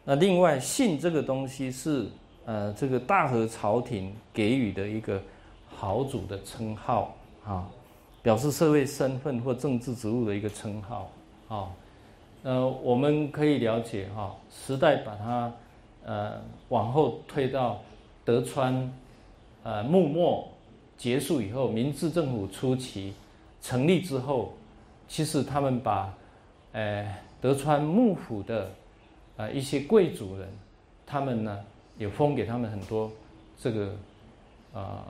那另外姓这个东西是呃这个大和朝廷给予的一个豪族的称号啊，表示社会身份或政治职务的一个称号啊。呃，我们可以了解哈，时代把它呃往后推到德川呃幕末。结束以后，明治政府初期成立之后，其实他们把，呃，德川幕府的，啊一些贵族人，他们呢也封给他们很多这个，啊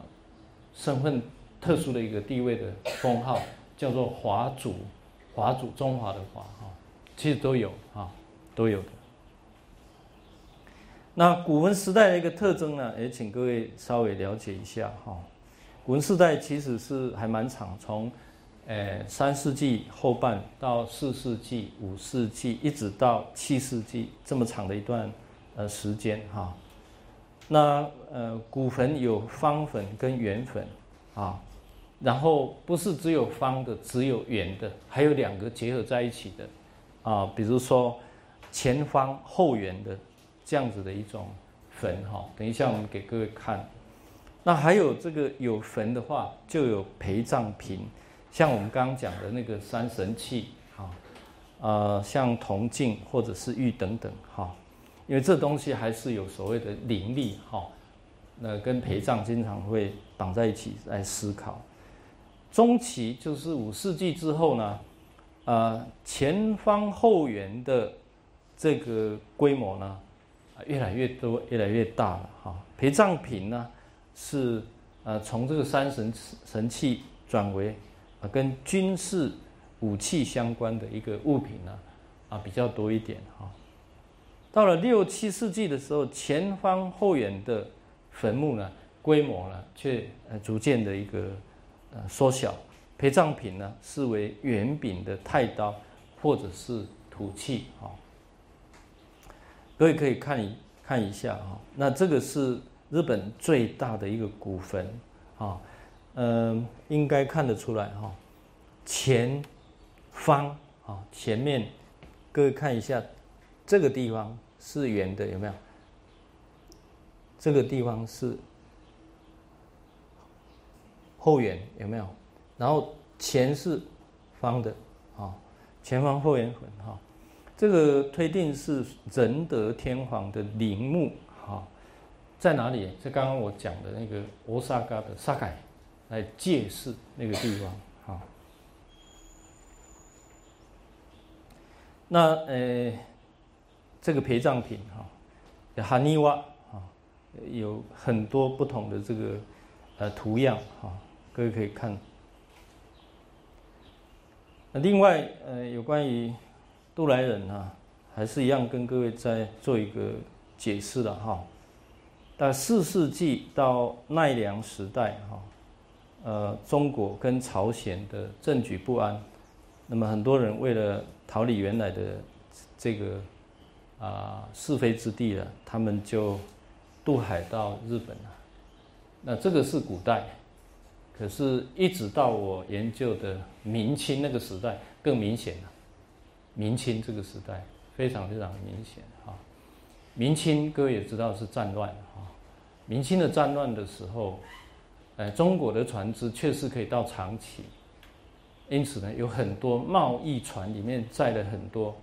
身份特殊的一个地位的封号，叫做华族，华族中华的华哈，其实都有啊，都有的。那古文时代的一个特征呢，也请各位稍微了解一下哈。古文时代其实是还蛮长，从，呃三世纪后半到四世纪、五世纪，一直到七世纪这么长的一段呃时间哈。那呃古坟有方坟跟圆坟啊，然后不是只有方的，只有圆的，还有两个结合在一起的啊，比如说前方后圆的这样子的一种坟哈。等一下我们给各位看。那还有这个有坟的话，就有陪葬品，像我们刚刚讲的那个三神器，哈，呃，像铜镜或者是玉等等，哈，因为这东西还是有所谓的灵力，哈，那跟陪葬经常会绑在一起来思考。中期就是五世纪之后呢，呃，前方后圆的这个规模呢，越来越多，越来越大了，哈，陪葬品呢。是，呃，从这个三神神器转为，跟军事武器相关的一个物品呢，啊，比较多一点哈。到了六七世纪的时候，前方后圆的坟墓呢，规模呢，却呃逐渐的一个呃缩小，陪葬品呢，视为圆柄的太刀或者是土器哈。各位可以看一看一下哈，那这个是。日本最大的一个古坟，啊，嗯，应该看得出来哈，前方啊，前面，各位看一下，这个地方是圆的，有没有？这个地方是后圆，有没有？然后前是方的，啊，前方后圆坟，哈，这个推定是仁德天皇的陵墓，哈。在哪里？在刚刚我讲的那个欧萨嘎的萨凯，来借势那个地方，哈。那呃，这个陪葬品哈，哈尼瓦啊，有很多不同的这个呃图样哈，各位可以看。另外呃，有关于渡来人啊，还是一样跟各位再做一个解释了哈。但四世纪到奈良时代，哈，呃，中国跟朝鲜的政局不安，那么很多人为了逃离原来的这个啊是非之地了，他们就渡海到日本了。那这个是古代，可是一直到我研究的明清那个时代更明显了。明清这个时代非常非常明显啊。明清各位也知道是战乱啊。明清的战乱的时候，呃，中国的船只确实可以到长崎，因此呢，有很多贸易船里面载了很多，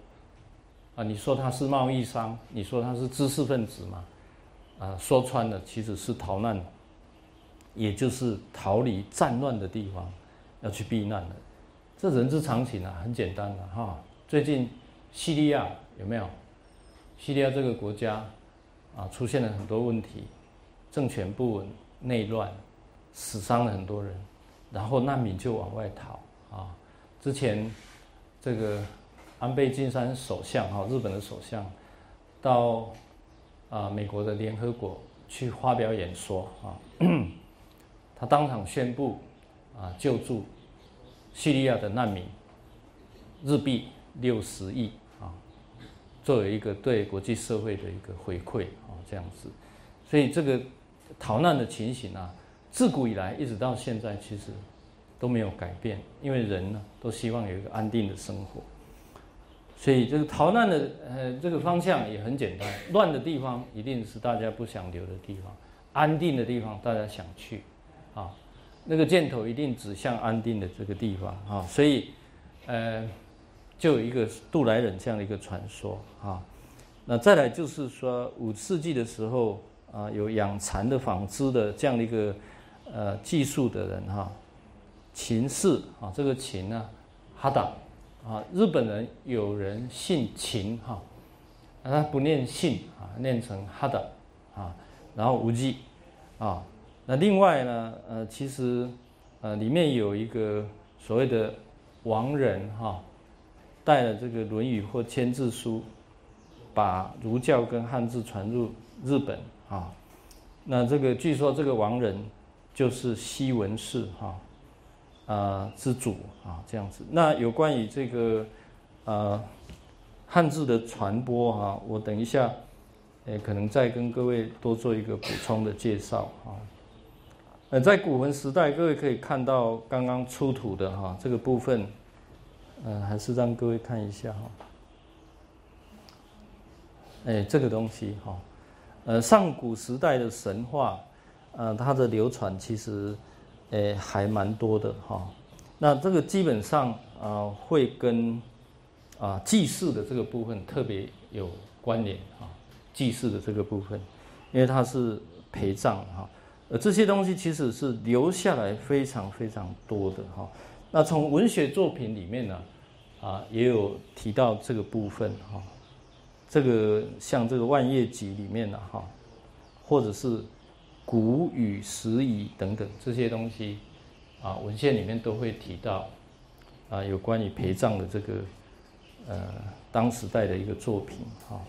啊，你说他是贸易商，你说他是知识分子嘛，啊，说穿了其实是逃难，也就是逃离战乱的地方，要去避难的，这人之常情啊，很简单的哈。最近叙利亚有没有？叙利亚这个国家啊，出现了很多问题。政权不稳、内乱，死伤了很多人，然后难民就往外逃啊。之前这个安倍晋三首相哈，日本的首相，到啊美国的联合国去发表演说啊，他当场宣布啊救助叙利亚的难民，日币六十亿啊，作为一个对国际社会的一个回馈啊，这样子。所以这个逃难的情形啊，自古以来一直到现在，其实都没有改变，因为人呢都希望有一个安定的生活。所以这个逃难的呃这个方向也很简单，乱的地方一定是大家不想留的地方，安定的地方大家想去，啊，那个箭头一定指向安定的这个地方啊，所以呃就有一个渡来人这样的一个传说啊，那再来就是说五世纪的时候啊有养蚕的纺织的这样的一个呃技术的人哈，秦氏啊这个秦呢哈达。啊，日本人有人姓秦哈，他不念姓啊，念成哈达啊，然后无忌啊，那另外呢，呃，其实呃里面有一个所谓的王人哈，带了这个《论语》或《千字书》，把儒教跟汉字传入日本啊，那这个据说这个王人就是西文氏哈。啊，之主啊，这样子。那有关于这个呃汉字的传播哈，我等一下诶，可能再跟各位多做一个补充的介绍啊。呃，在古文时代，各位可以看到刚刚出土的哈这个部分，嗯，还是让各位看一下哈。哎，这个东西哈，呃，上古时代的神话，呃，它的流传其实。诶，还蛮多的哈。那这个基本上啊，会跟啊祭祀的这个部分特别有关联啊。祭祀的这个部分，因为它是陪葬哈。呃，这些东西其实是留下来非常非常多的哈。那从文学作品里面呢，啊，也有提到这个部分哈。这个像这个《万叶集》里面的哈，或者是。古语、时语等等这些东西，啊，文献里面都会提到，啊，有关于陪葬的这个，呃，当时代的一个作品，哈。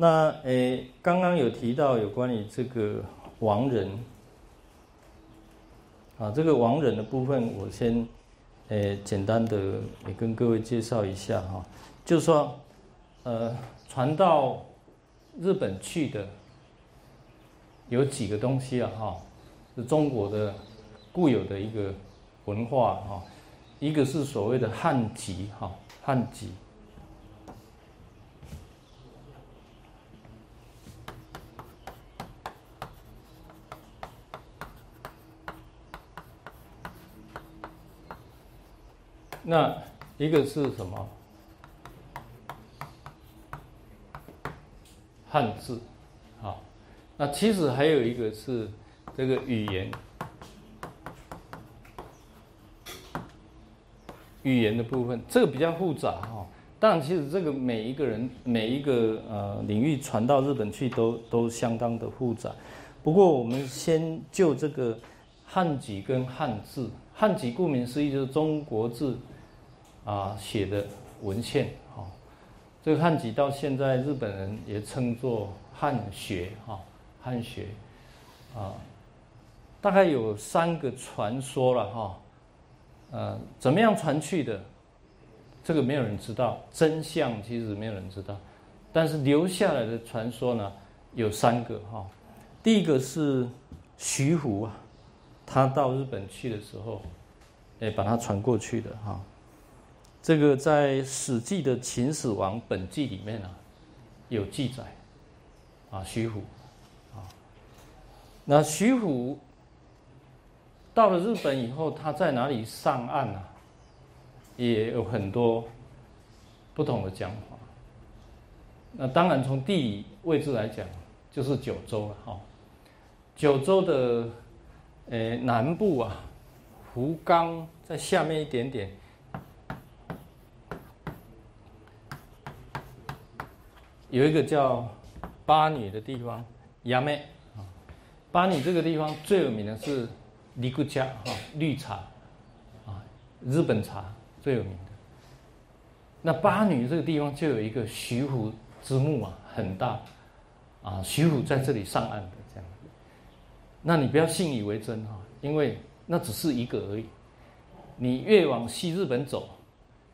那诶，刚刚有提到有关于这个亡人，啊，这个亡人的部分，我先。诶，简单的也跟各位介绍一下哈，就是说，呃，传到日本去的有几个东西啊哈，是中国的固有的一个文化哈，一个是所谓的汉籍哈，汉籍。那一个是什么？汉字，好。那其实还有一个是这个语言，语言的部分，这个比较复杂哈。但，其实这个每一个人每一个呃领域传到日本去都都相当的复杂。不过，我们先就这个汉籍跟汉字，汉籍顾名思义就是中国字。啊，写的文献，哈，这个汉籍到现在日本人也称作汉学，哈，汉学，啊，大概有三个传说了，哈，呃，怎么样传去的，这个没有人知道，真相其实没有人知道，但是留下来的传说呢，有三个，哈，第一个是徐福啊，他到日本去的时候，哎，把它传过去的，哈。这个在《史记》的《秦始皇本纪》里面啊，有记载，啊，徐虎，啊，那徐虎到了日本以后，他在哪里上岸呢？也有很多不同的讲法。那当然从地理位置来讲，就是九州了哈。九州的呃南部啊，福冈在下面一点点。有一个叫巴女的地方，亚美啊，巴女这个地方最有名的是尼古加哈绿茶啊，日本茶最有名的。那巴女这个地方就有一个徐福之墓啊，很大啊，徐虎在这里上岸的这样。那你不要信以为真哈，因为那只是一个而已。你越往西日本走，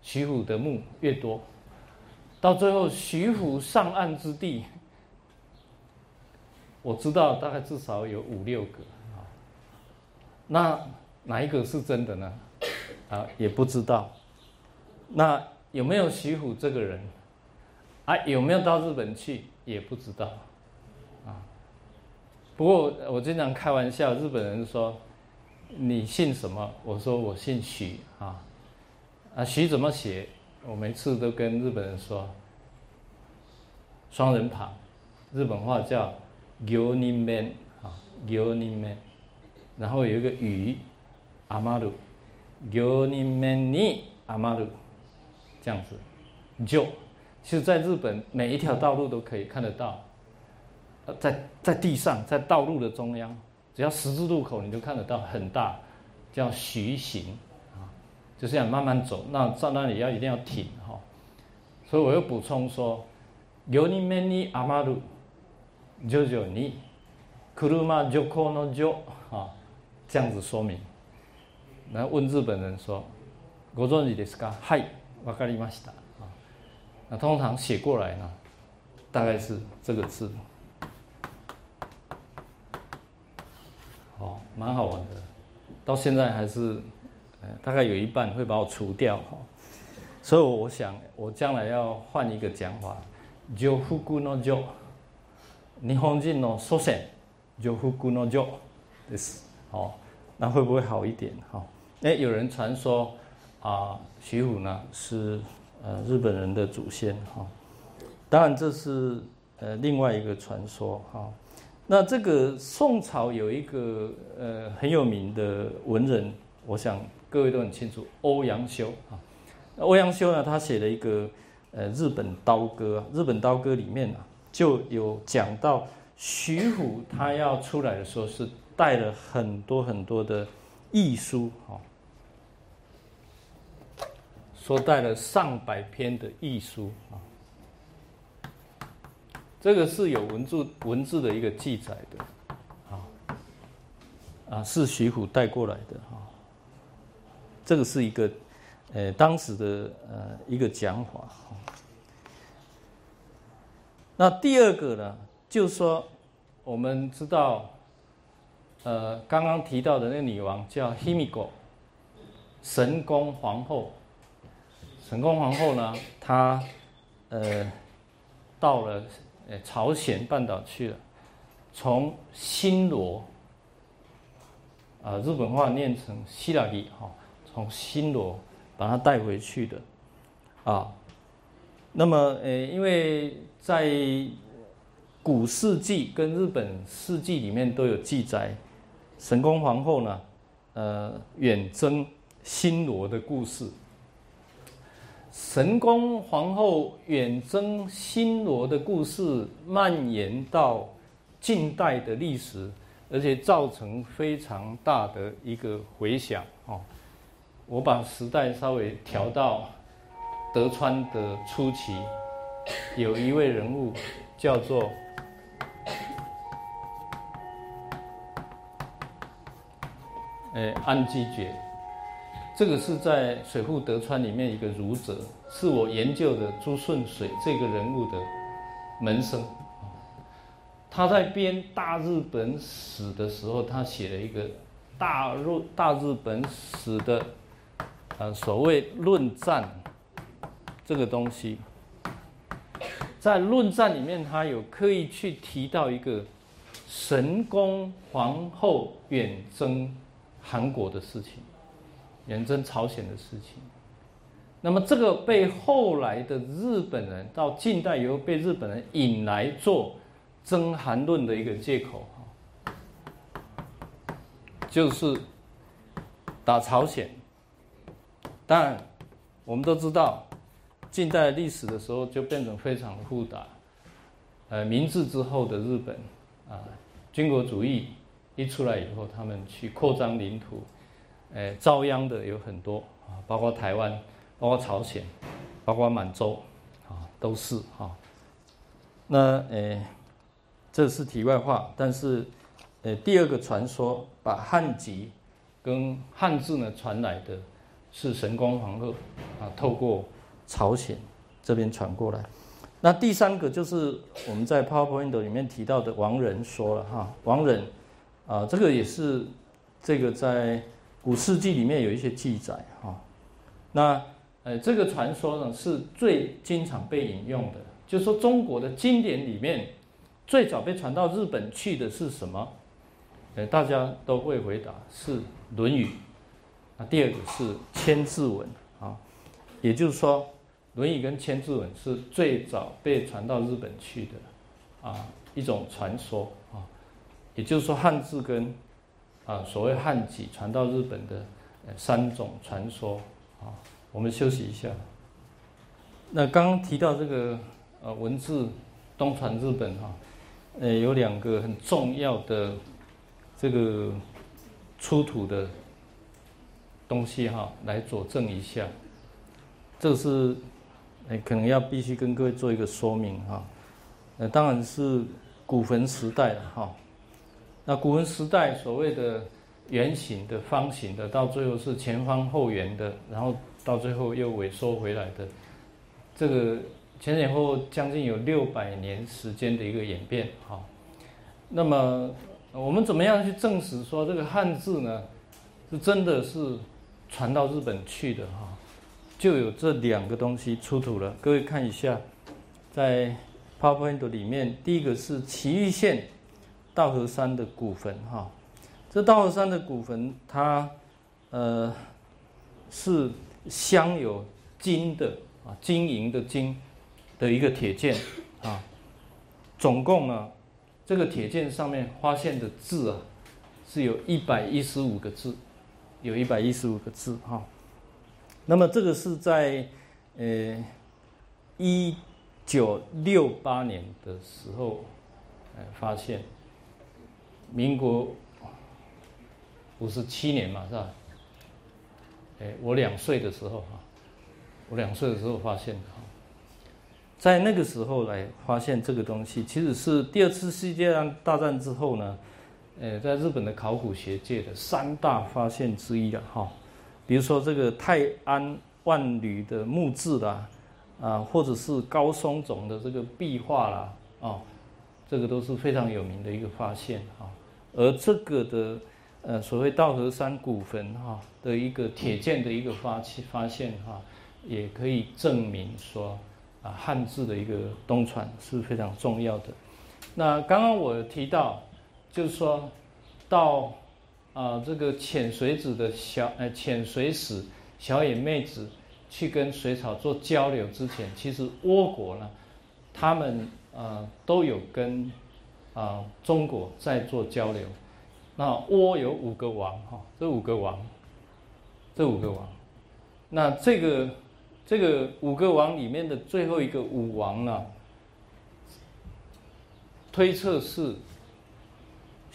徐虎的墓越多，到最后徐福上岸之地，我知道大概至少有五六个啊。那哪一个是真的呢？啊，也不知道。那有没有徐福这个人？啊，有没有到日本去？也不知道。啊，不过我经常开玩笑，日本人说你姓什么？我说我姓徐啊。啊，徐怎么写？我每次都跟日本人说，双人旁，日本话叫 “gyoniman” 啊，“gyoniman”，然后有一个雨，阿马鲁，“gyonimani 阿马鲁”，这样子，就。其实，在日本每一条道路都可以看得到，呃，在在地上，在道路的中央，只要十字路口，你就看得到很大，叫徐行，就这样慢慢走。那在那里要一定要停哈。所以我又补充说，有你们你阿马路，就就你，库鲁马就可能就啊，这样子说明。然后问日本人说，ご存知ですか？はい、わかりました。那通常写过来呢，大概是这个字，哦，蛮好玩的，到现在还是，呃， 大概有一半会把我除掉哈，所以我想我将来要换一个讲法，就复古の就，日本人の祖先，就复古の就，です哦，那会不会好一点哈？哎，有人传说啊，徐虎呢是。呃，日本人的祖先哈，当然这是呃另外一个传说哈。那这个宋朝有一个呃很有名的文人，我想 各位都很清楚，欧阳修啊。欧阳修呢，他写了一个呃日本刀歌，日本刀歌里面呢就有讲到徐虎他要出来的时候是带了很多很多的艺书啊。说带了上百篇的艺书啊，这个是有文字文字的一个记载的，啊啊是徐虎带过来的哈，这个是一个呃当时的呃一个讲法那第二个呢，就是说我们知道，呃刚刚提到的那个女王叫 Himiko，神宫皇后。神功皇后呢，她呃到了呃朝鲜半岛去了，从新罗啊日本话念成希腊语哈，从新罗把它带回去的啊。那么呃，因为在古世纪跟日本世纪里面都有记载，神宫皇后呢呃远征新罗的故事。神宫皇后远征新罗的故事蔓延到近代的历史，而且造成非常大的一个回响。我把时代稍微调到德川的初期，有一位人物叫做，诶安基觉。这个是在水户德川里面一个儒者，是我研究的朱顺水这个人物的门生。他在编《大日本史》的时候，他写了一个《大日大日本史》的呃所谓论战这个东西，在论战里面，他有刻意去提到一个神宫皇后远征韩国的事情。远征朝鲜的事情，那么这个被后来的日本人到近代以后被日本人引来做征韩论的一个借口就是打朝鲜。当然，我们都知道，近代历史的时候就变成非常复杂。呃，明治之后的日本啊，军国主义一出来以后，他们去扩张领土。呃，遭殃的有很多啊，包括台湾，包括朝鲜，包括满洲，啊，都是哈。那呃，这是题外话。但是，呃，第二个传说把汉籍跟汉字呢传来的，是神光皇后啊，透过朝鲜这边传过来。那第三个就是我们在 PowerPoint 里面提到的王仁说了哈，王仁啊，这个也是这个在古世纪里面有一些记载哈。那呃，这个传说呢是最经常被引用的，就是说中国的经典里面最早被传到日本去的是什么？呃，大家都会回答是《论语》。那第二个是《千字文》啊，也就是说。《论语》跟《千字文》是最早被传到日本去的，啊，一种传说啊，也就是说汉字跟啊所谓汉籍传到日本的三种传说啊。我们休息一下。那刚刚提到这个呃文字东传日本哈，呃有两个很重要的这个出土的东西哈，来佐证一下，这是。哎，可能要必须跟各位做一个说明哈。呃，当然是古坟时代了哈。那古坟时代所谓的圆形的、方形的，到最后是前方后圆的，然后到最后又萎缩回来的，这个前前后后将近有六百年时间的一个演变哈。那么我们怎么样去证实说这个汉字呢，是真的是传到日本去的哈？就有这两个东西出土了，各位看一下，在 PowerPoint 里面，第一个是岐玉县道河山的古坟哈，这道河山的古坟它呃是镶有金的啊金银的金的一个铁剑啊，总共呢这个铁剑上面发现的字啊是有一百一十五个字，有一百一十五个字哈。那么这个是在呃一九六八年的时候，呃发现，民国五十七年嘛是吧？哎，我两岁的时候哈，我两岁的时候发现的哈，在那个时候来发现这个东西，其实是第二次世界大战之后呢，呃，在日本的考古学界的三大发现之一了哈。比如说这个泰安万缕的木质啦，啊，或者是高松冢的这个壁画啦，啊，这个都是非常有名的一个发现啊。而这个的呃所谓道河山古坟哈的一个铁剑的一个发现发现哈，也可以证明说啊汉字的一个东传是非常重要的。那刚刚我提到，就是说到。啊，这个浅水子的小呃浅水史小野妹子去跟水草做交流之前，其实倭国呢，他们呃都有跟啊中国在做交流。那倭有五个王哈，这五个王，这五个王，那这个这个五个王里面的最后一个武王呢，推测是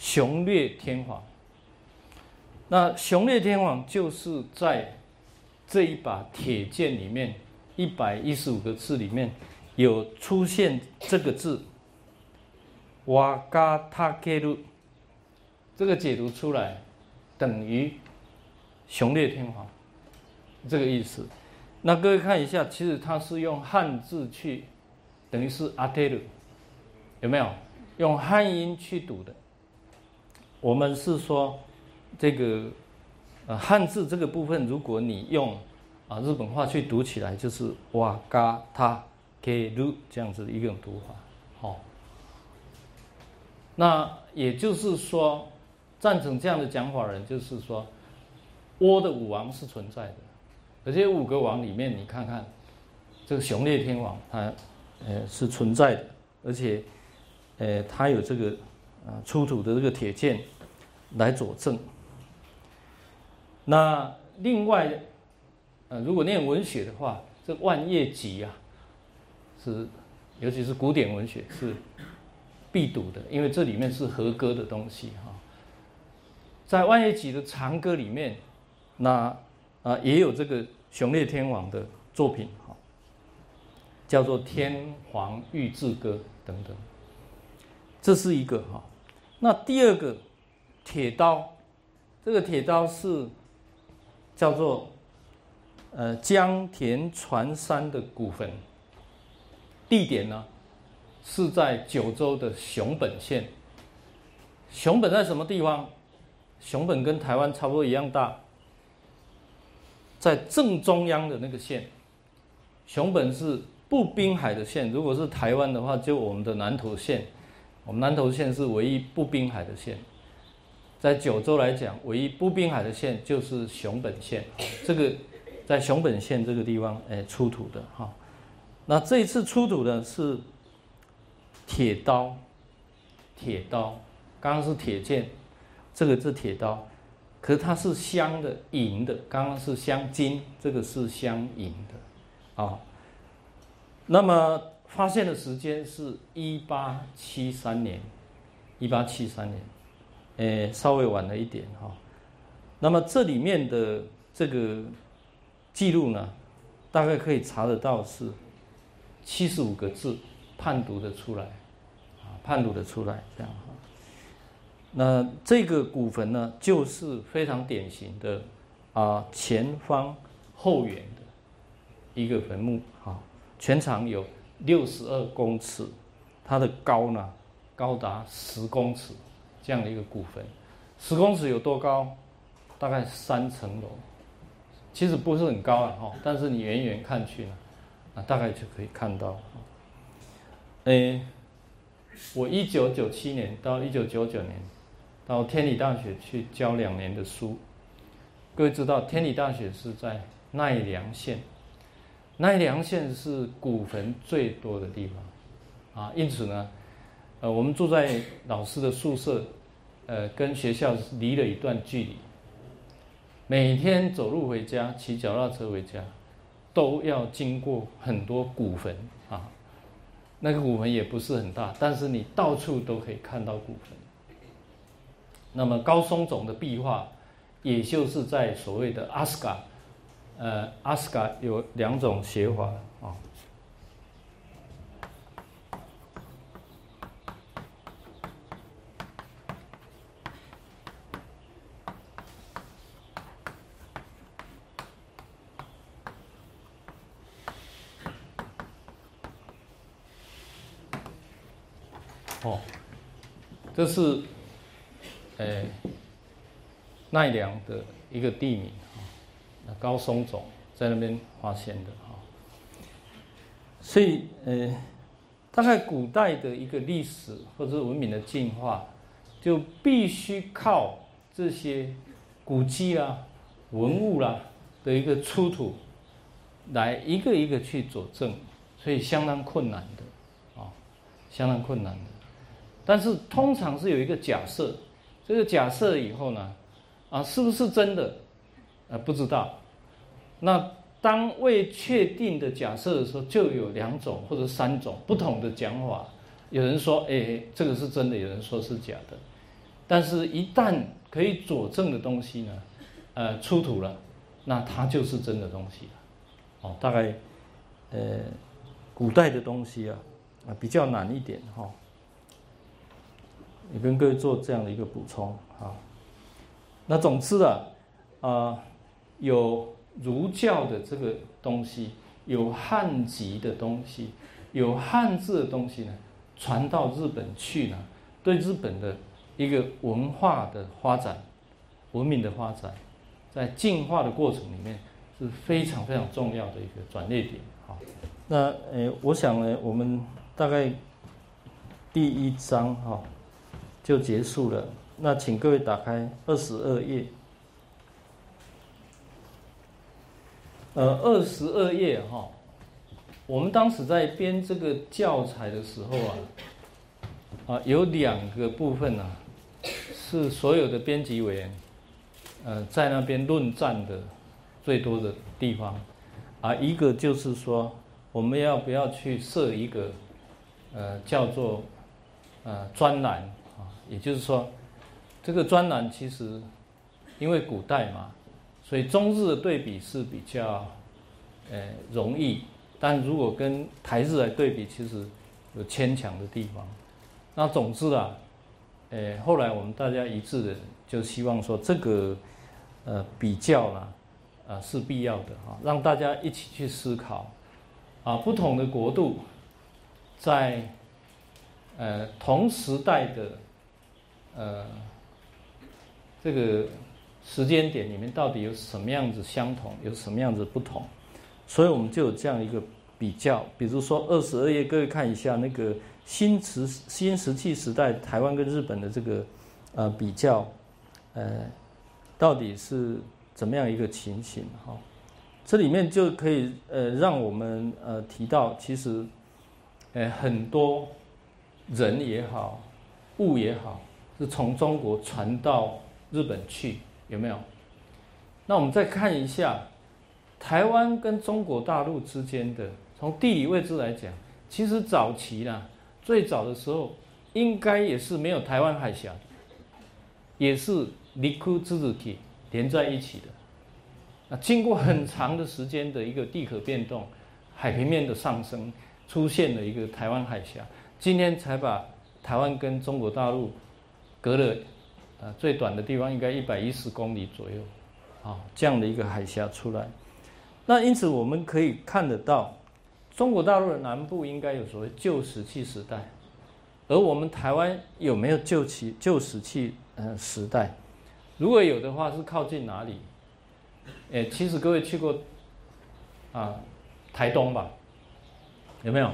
雄略天皇。那雄烈天皇就是在这一把铁剑里面一百一十五个字里面有出现这个字“瓦嘎塔克鲁”，这个解读出来等于雄烈天皇这个意思。那各位看一下，其实它是用汉字去，等于是阿特鲁，有没有用汉音去读的？我们是说。这个呃汉字这个部分，如果你用啊日本话去读起来，就是哇嘎他给鲁这样子的一种读法，好。那也就是说，赞成这样的讲法人，就是说，倭的武王是存在的，而且五个王里面，你看看这个雄烈天王，他呃是存在的，而且呃他有这个啊出土的这个铁剑来佐证。那另外，呃，如果念文学的话，这《万叶集》啊，是尤其是古典文学是必读的，因为这里面是和歌的东西哈。在《万叶集》的长歌里面，那啊也有这个雄烈天王的作品哈，叫做《天皇御制歌》等等。这是一个哈。那第二个铁刀，这个铁刀是叫做呃江田船山的古坟，地点呢是在九州的熊本县。熊本在什么地方？熊本跟台湾差不多一样大，在正中央的那个县。熊本是不滨海的县，如果是台湾的话，就我们的南投县。我们南投县是唯一不滨海的县，在九州来讲，唯一不滨海的县就是熊本县。这个在熊本县这个地方，哎，出土的哈。那这一次出土的是铁刀，铁刀，刚刚是铁剑，这个是铁刀，可是它是镶的银的，刚刚是镶金，这个是镶银的，啊，那么。发现的时间是一八七三年，一八七三年，诶，稍微晚了一点哈。那么这里面的这个记录呢，大概可以查得到是七十五个字，判读的出来，啊，判读的出来这样哈。那这个古坟呢，就是非常典型的啊前方后圆的一个坟墓哈，全长有。六十二公尺，它的高呢，高达十公尺，这样的一个古坟，十公尺有多高？大概三层楼，其实不是很高啊，哈，但是你远远看去呢，啊，大概就可以看到。诶，我一九九七年到一九九九年，到天理大学去教两年的书，各位知道天理大学是在奈良县。奈良县是古坟最多的地方，啊，因此呢，呃，我们住在老师的宿舍，呃，跟学校离了一段距离，每天走路回家，骑脚踏车回家，都要经过很多古坟啊。那个古坟也不是很大，但是你到处都可以看到古坟。那么高松总的壁画，也就是在所谓的阿斯卡。呃，阿斯卡有两种写法啊。哦，这是呃奈良的一个地名。高松总在那边发现的哈，所以呃，大概古代的一个历史或者文明的进化，就必须靠这些古迹啦、文物啦的一个出土，来一个一个去佐证，所以相当困难的啊，相当困难的。但是通常是有一个假设，这个假设以后呢，啊，是不是真的？呃，不知道。那当未确定的假设的时候，就有两种或者三种不同的讲法。有人说：“哎，这个是真的。”有人说是假的。但是，一旦可以佐证的东西呢，呃，出土了，那它就是真的东西了。哦，大概，呃，古代的东西啊，啊，比较难一点哈。也跟各位做这样的一个补充啊。那总之啊，啊，有。儒教的这个东西，有汉籍的东西，有汉字的东西呢，传到日本去呢，对日本的一个文化的发展、文明的发展，在进化的过程里面是非常非常重要的一个转捩点。好，那呃，我想呢，我们大概第一章哈就结束了。那请各位打开二十二页。呃，二十二页哈，我们当时在编这个教材的时候啊，啊，有两个部分呢，是所有的编辑委员，呃，在那边论战的最多的地方，啊，一个就是说，我们要不要去设一个，呃，叫做呃专栏啊，也就是说，这个专栏其实因为古代嘛。所以中日的对比是比较，呃，容易，但如果跟台日来对比，其实有牵强的地方。那总之啊，呃，后来我们大家一致的就希望说这个呃比较呢，啊是必要的哈，让大家一起去思考啊，不同的国度在呃同时代的呃这个时间点里面到底有什么样子相同，有什么样子不同，所以我们就有这样一个。比较，比如说二十二页，各位看一下那个新石新石器时代台湾跟日本的这个呃比较，呃，到底是怎么样一个情形哈？这里面就可以呃让我们呃提到，其实呃很多人也好，物也好，是从中国传到日本去，有没有？那我们再看一下台湾跟中国大陆之间的。从地理位置来讲，其实早期呢，最早的时候，应该也是没有台湾海峡，也是离库之子体连在一起的。那经过很长的时间的一个地壳变动，海平面的上升，出现了一个台湾海峡，今天才把台湾跟中国大陆隔了，呃，最短的地方应该一百一十公里左右，啊，这样的一个海峡出来。那因此我们可以看得到。中国大陆的南部应该有所谓旧石器时代，而我们台湾有没有旧期旧石器呃时代？如果有的话，是靠近哪里？诶，其实各位去过啊，台东吧？有没有？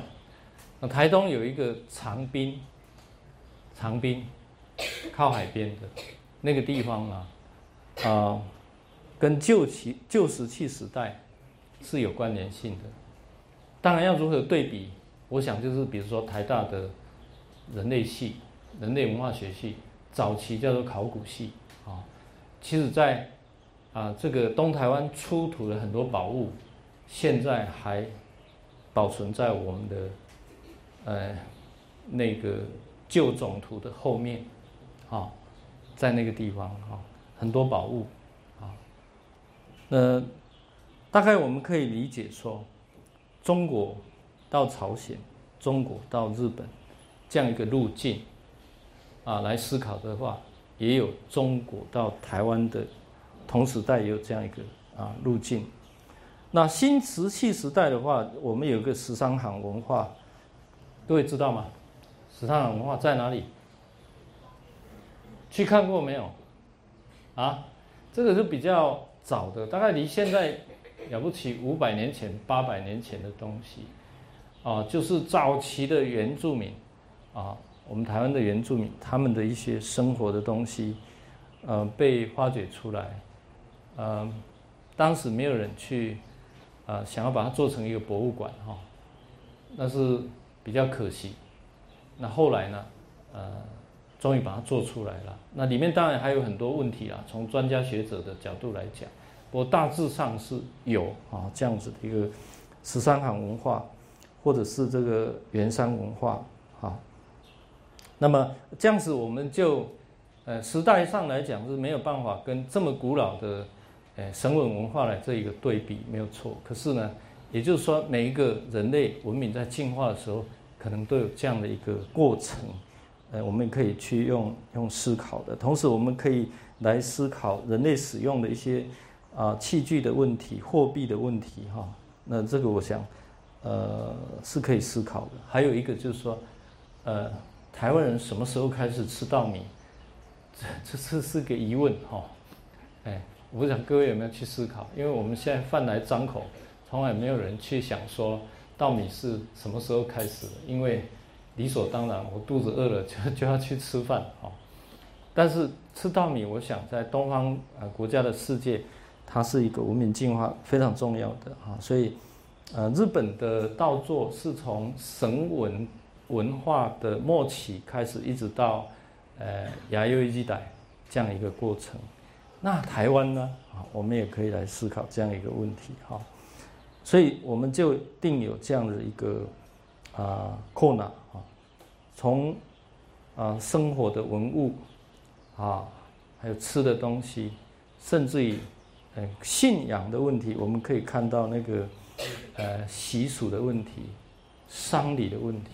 那台东有一个长滨，长滨靠海边的那个地方啊，啊，跟旧石旧石器时代是有关联性的。当然要如何对比？我想就是比如说台大的人类系、人类文化学系，早期叫做考古系啊。其实，在啊这个东台湾出土了很多宝物，现在还保存在我们的呃那个旧总图的后面啊，在那个地方啊，很多宝物啊。那大概我们可以理解说。中国到朝鲜，中国到日本，这样一个路径，啊，来思考的话，也有中国到台湾的同时代也有这样一个啊路径。那新石器时代的话，我们有个十三行文化，各位知道吗？十三行文化在哪里？去看过没有？啊，这个是比较早的，大概离现在。了不起，五百年前、八百年前的东西，啊，就是早期的原住民，啊，我们台湾的原住民，他们的一些生活的东西，呃，被发掘出来，呃，当时没有人去，呃，想要把它做成一个博物馆哈，那是比较可惜。那后来呢，呃，终于把它做出来了。那里面当然还有很多问题啊，从专家学者的角度来讲。我大致上是有啊这样子的一个十三行文化，或者是这个元山文化啊。那么这样子我们就呃时代上来讲是没有办法跟这么古老的呃神文文化来这一个对比，没有错。可是呢，也就是说每一个人类文明在进化的时候，可能都有这样的一个过程，呃，我们可以去用用思考的。同时，我们可以来思考人类使用的一些。啊，器具的问题，货币的问题，哈，那这个我想，呃，是可以思考的。还有一个就是说，呃，台湾人什么时候开始吃稻米？这这是是个疑问，哈，哎，我想各位有没有去思考？因为我们现在饭来张口，从来没有人去想说稻米是什么时候开始的，因为理所当然，我肚子饿了就 就要去吃饭，哈。但是吃稻米，我想在东方呃国家的世界。它是一个文明进化非常重要的啊，所以，呃，日本的稻作是从神文文化的末期开始，一直到呃亚优一代这样一个过程。那台湾呢？啊，我们也可以来思考这样一个问题哈。所以我们就定有这样的一个啊扩纳啊，从啊生活的文物啊，还有吃的东西，甚至于。呃信仰的问题，我们可以看到那个，呃，习俗的问题，丧礼的问题，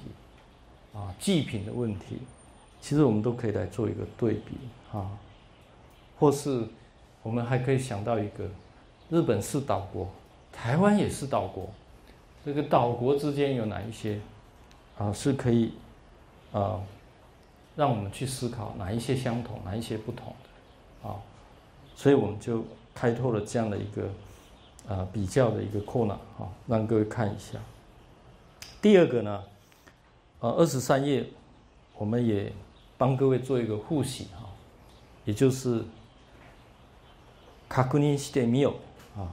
啊祭品的问题，其实我们都可以来做一个对比啊，或是我们还可以想到一个，日本是岛国，台湾也是岛国，这个岛国之间有哪一些啊是可以啊让我们去思考哪一些相同，哪一些不同的啊，所以我们就开拓了这样的一个。啊，比较的一个扩纳哈，让各位看一下。第二个呢，呃，二十三页，我们也帮各位做一个复习哈，也就是卡库尼西德米奥啊。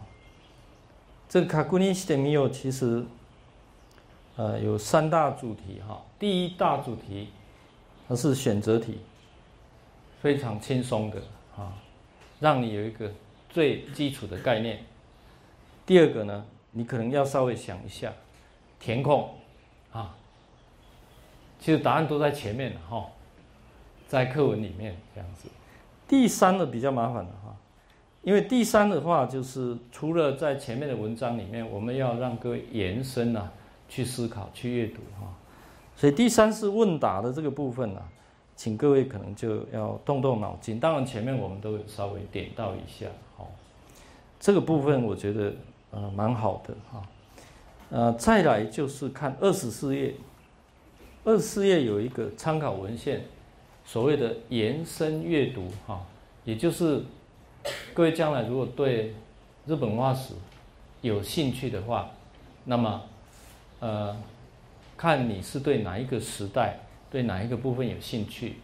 这个卡库尼西德米奥其实呃有三大主题哈。第一大主题它是选择题，非常轻松的啊，让你有一个最基础的概念。第二个呢，你可能要稍微想一下，填空，啊，其实答案都在前面了哈，在课文里面这样子。第三个比较麻烦的哈，因为第三的话就是除了在前面的文章里面，我们要让各位延伸啊，去思考、去阅读哈，所以第三是问答的这个部分呢，请各位可能就要动动脑筋。当然前面我们都有稍微点到一下，好，这个部分我觉得。呃，蛮好的哈，呃，再来就是看二十四页，二十四页有一个参考文献，所谓的延伸阅读哈，也就是各位将来如果对日本文化史有兴趣的话，那么呃，看你是对哪一个时代、对哪一个部分有兴趣，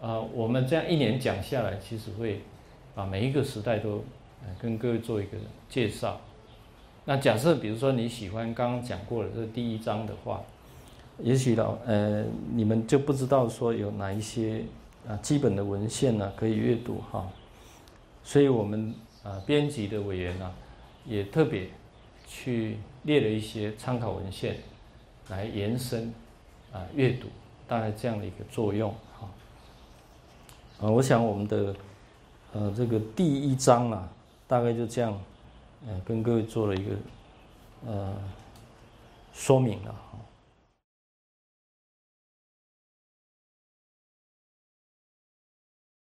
呃，我们这样一年讲下来，其实会把每一个时代都跟各位做一个介绍。那假设比如说你喜欢刚刚讲过的这第一章的话，也许老呃你们就不知道说有哪一些啊基本的文献呢可以阅读哈，所以我们啊编辑的委员呢也特别去列了一些参考文献。来延伸啊阅读，大概这样的一个作用哈。啊，我想我们的呃这个第一章啊大概就这样。呃，跟各位做了一个呃说明了。